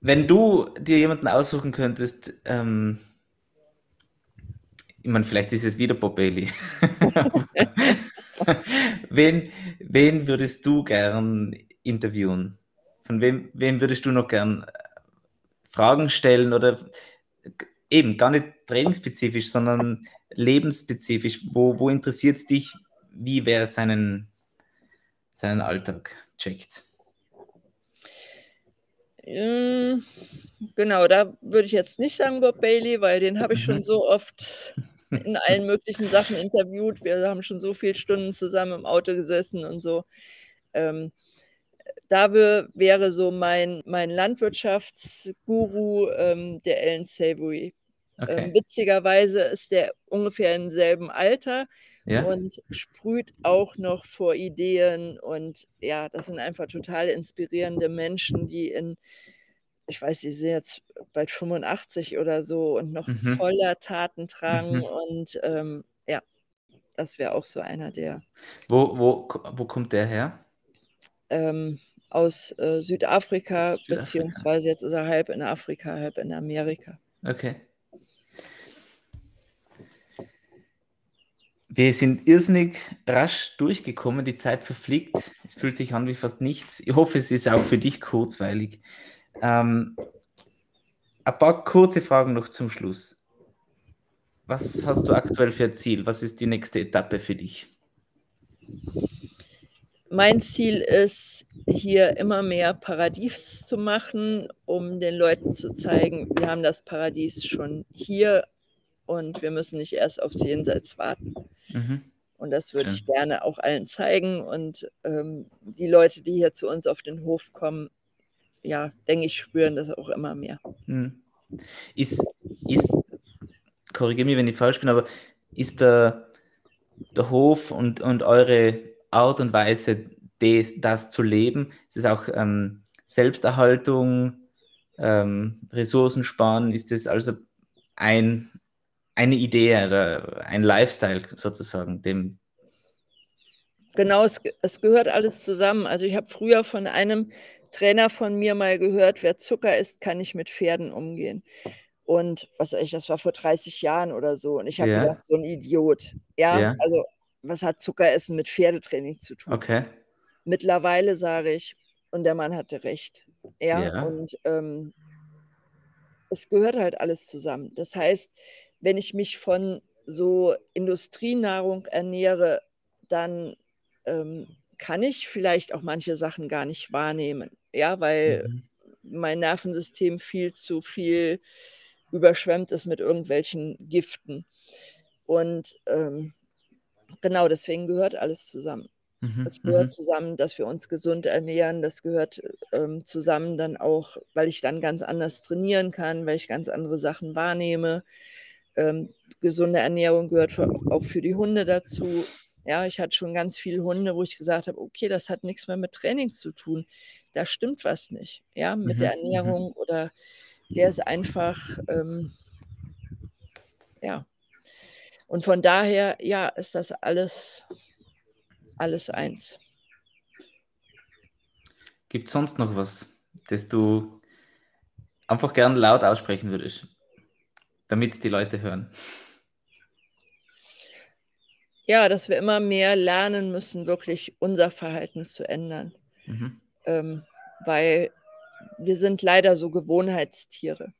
Wenn du dir jemanden aussuchen könntest, ähm, ich meine, vielleicht ist es wieder Bob Bailey. wen, wen würdest du gern interviewen? Von wem, wem würdest du noch gern äh, Fragen stellen oder eben gar nicht trainingsspezifisch, sondern lebensspezifisch? Wo, wo interessiert es dich, wie wer seinen, seinen Alltag checkt? Mm, Genau, da würde ich jetzt nicht sagen Bob Bailey, weil den habe ich schon Mhm. so oft in allen möglichen Sachen interviewt. Wir haben schon so viele Stunden zusammen im Auto gesessen und so. Ähm, da wär, wäre so mein, mein Landwirtschaftsguru ähm, der Alan Savory. Ähm, Okay. witzigerweise ist der ungefähr im selben Alter Ja? und sprüht auch noch vor Ideen. Und ja, das sind einfach total inspirierende Menschen, die in, ich weiß, die sind jetzt bald 85 oder so und noch Mhm. voller Tatendrang. Mhm. Und ähm, ja, das wäre auch so einer der Wo, wo, wo kommt der her? ähm, aus äh, Südafrika, Südafrika. beziehungsweise jetzt ist er halb in Afrika, halb in Amerika. Okay. Wir sind irrsinnig rasch durchgekommen, die Zeit verfliegt. Es fühlt sich an wie fast nichts. Ich hoffe, es ist auch für dich kurzweilig. Ähm, ein paar kurze Fragen noch zum Schluss. Was hast du aktuell für ein Ziel? Was ist die nächste Etappe für dich? Mein Ziel ist, hier immer mehr Paradies zu machen, um den Leuten zu zeigen, wir haben das Paradies schon hier und wir müssen nicht erst aufs Jenseits warten. Mhm. Und das würde ich gerne auch allen zeigen. Und ähm, die Leute, die hier zu uns auf den Hof kommen, ja, denke ich, spüren das auch immer mehr. Hm. Ist, ist, korrigiere mich, wenn ich falsch bin, aber ist der, der Hof und, und eure Art und Weise, des, das zu leben, ist es auch ähm, Selbsterhaltung, ähm, Ressourcen sparen, ist das also ein, eine Idee oder ein Lifestyle sozusagen, dem, Genau, es, es gehört alles zusammen. Also ich habe früher von einem Trainer von mir mal gehört, wer Zucker isst, kann nicht mit Pferden umgehen. Und was weiß ich, das war vor 30 Jahren oder so. Und ich habe Ja. gedacht, so ein Idiot. Ja, Ja. also was hat Zuckeressen mit Pferdetraining zu tun? okay, Mittlerweile sage ich, und der Mann hatte recht. Ja, Ja. und ähm, es gehört halt alles zusammen. Das heißt, wenn ich mich von so Industrienahrung ernähre, dann ähm, kann ich vielleicht auch manche Sachen gar nicht wahrnehmen. Ja, weil mhm. mein Nervensystem viel zu viel überschwemmt ist mit irgendwelchen Giften. Und ähm, genau deswegen gehört alles zusammen. Mhm. Es gehört Mhm. zusammen, dass wir uns gesund ernähren. Das gehört ähm, zusammen dann auch, weil ich dann ganz anders trainieren kann, weil ich ganz andere Sachen wahrnehme. Ähm, gesunde Ernährung gehört für, auch für die Hunde dazu. Ja, ich hatte schon ganz viele Hunde, wo ich gesagt habe, okay, das hat nichts mehr mit Training zu tun. Da stimmt was nicht. Ja, mit Mhm. der Mhm. Ernährung oder der ist einfach, ähm, ja. Und von daher, ja, ist das alles, alles eins. Gibt es sonst noch was, das du einfach gern laut aussprechen würdest, damit die Leute hören? Ja, dass wir immer mehr lernen müssen, wirklich unser Verhalten zu ändern. Mhm. Ähm, weil wir sind leider so Gewohnheitstiere.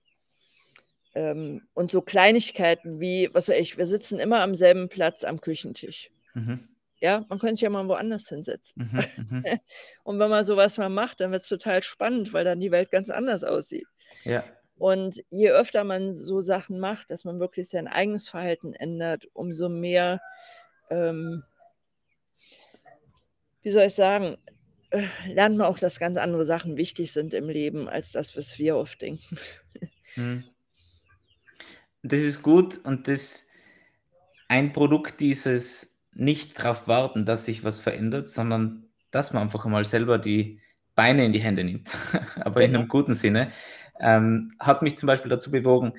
Ähm, und so Kleinigkeiten wie, was weiß ich, wir sitzen immer am selben Platz am Küchentisch. Mhm. Ja, man könnte sich ja mal woanders hinsetzen. Mhm. Mhm. Und wenn man sowas mal macht, dann wird es total spannend, weil dann die Welt ganz anders aussieht. Ja. Und je öfter man so Sachen macht, dass man wirklich sein eigenes Verhalten ändert, umso mehr ähm, wie soll ich sagen, äh, lernt man auch, dass ganz andere Sachen wichtig sind im Leben als das, was wir oft denken. Hm. Das ist gut und das ein Produkt dieses nicht darauf warten, dass sich was verändert, sondern dass man einfach mal selber die Beine in die Hände nimmt, aber in einem guten Sinne, ähm, hat mich zum Beispiel dazu bewogen,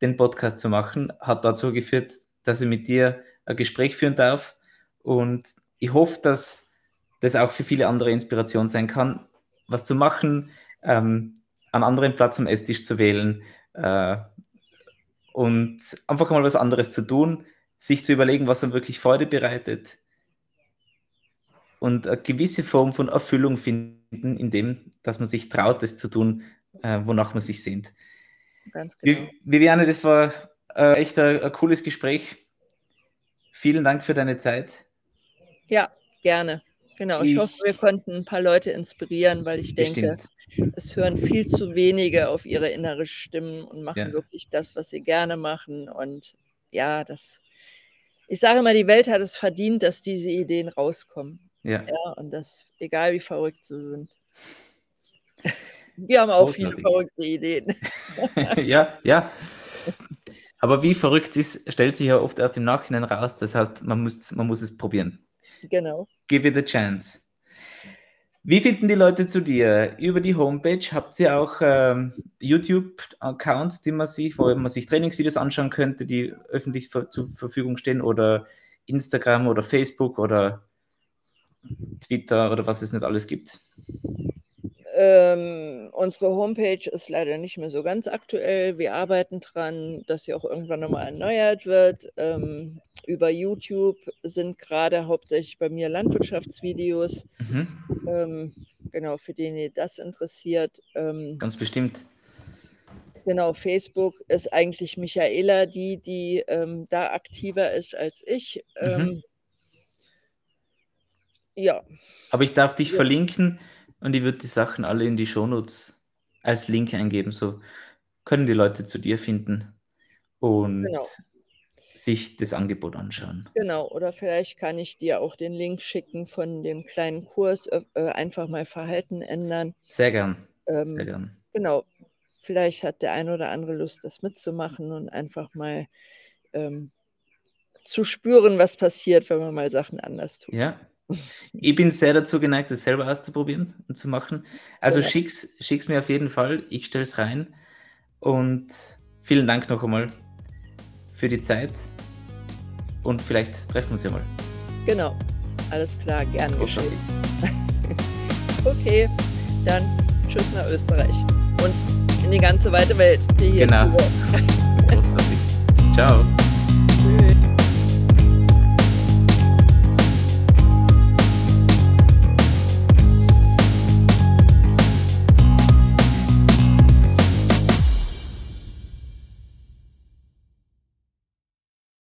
den Podcast zu machen, hat dazu geführt, dass ich mit dir ein Gespräch führen darf. Und ich hoffe, dass das auch für viele andere Inspiration sein kann, was zu machen, ähm, einen anderen Platz am Esstisch zu wählen äh, und einfach mal was anderes zu tun, sich zu überlegen, was einem wirklich Freude bereitet und eine gewisse Form von Erfüllung finden, indem, dass man sich traut, das zu tun, äh, wonach man sich sehnt. Ganz genau. Viviane, das war äh, echt ein, ein cooles Gespräch. Vielen Dank für deine Zeit. Ja, gerne. Genau, ich, Ich- hoffe, wir konnten ein paar Leute inspirieren, weil ich denke, Bestimmt. es hören viel zu wenige auf ihre innere Stimmen und machen Ja. wirklich das, was sie gerne machen. Und ja, das, ich sage immer, die Welt hat es verdient, dass diese Ideen rauskommen. Ja. Ja, und das, egal wie verrückt sie sind. Wir haben auch viele Großartig. verrückte Ideen. ja, ja. Aber wie verrückt es ist, stellt sich ja oft erst im Nachhinein raus. Das heißt, man muss, man muss es probieren. Genau. Give it a chance. Wie finden die Leute zu dir? Über die Homepage habt ihr auch ähm, YouTube-Accounts, die man sich, wo man sich Trainingsvideos anschauen könnte, die öffentlich ver zur Verfügung stehen oder Instagram oder Facebook oder Twitter oder was es nicht alles gibt. Ähm, unsere Homepage ist leider nicht mehr so ganz aktuell. Wir arbeiten dran, dass sie auch irgendwann nochmal erneuert wird. Ähm, über YouTube sind gerade hauptsächlich bei mir Landwirtschaftsvideos. Mhm. Ähm, genau, für den ihr das interessiert. Ähm, Ganz bestimmt. genau, Facebook ist eigentlich Michaela, die, die ähm, da aktiver ist als ich. Ähm, Ja, Aber ich darf dich Ja. verlinken und ich würde die Sachen alle in die Shownotes als Link eingeben. So können die Leute zu dir finden und Genau. sich das Angebot anschauen. genau. Oder vielleicht kann ich dir auch den Link schicken von dem kleinen Kurs, äh, äh, einfach mal Verhalten ändern. Sehr gern. Sehr Ähm, gern. genau, vielleicht hat der ein oder andere Lust, das mitzumachen und einfach mal ähm, zu spüren, was passiert, wenn man mal Sachen anders tut. Ja. Ich bin sehr dazu geneigt, das selber auszuprobieren und zu machen. Also Genau. schick's, schick's mir auf jeden Fall. Ich stelle es rein. Und vielen Dank noch einmal für die Zeit. Und vielleicht treffen wir uns ja mal. Genau, alles klar, gern Großartig. geschehen. Okay, dann tschüss nach Österreich und in die ganze weite Welt, die hier Genau. Ciao.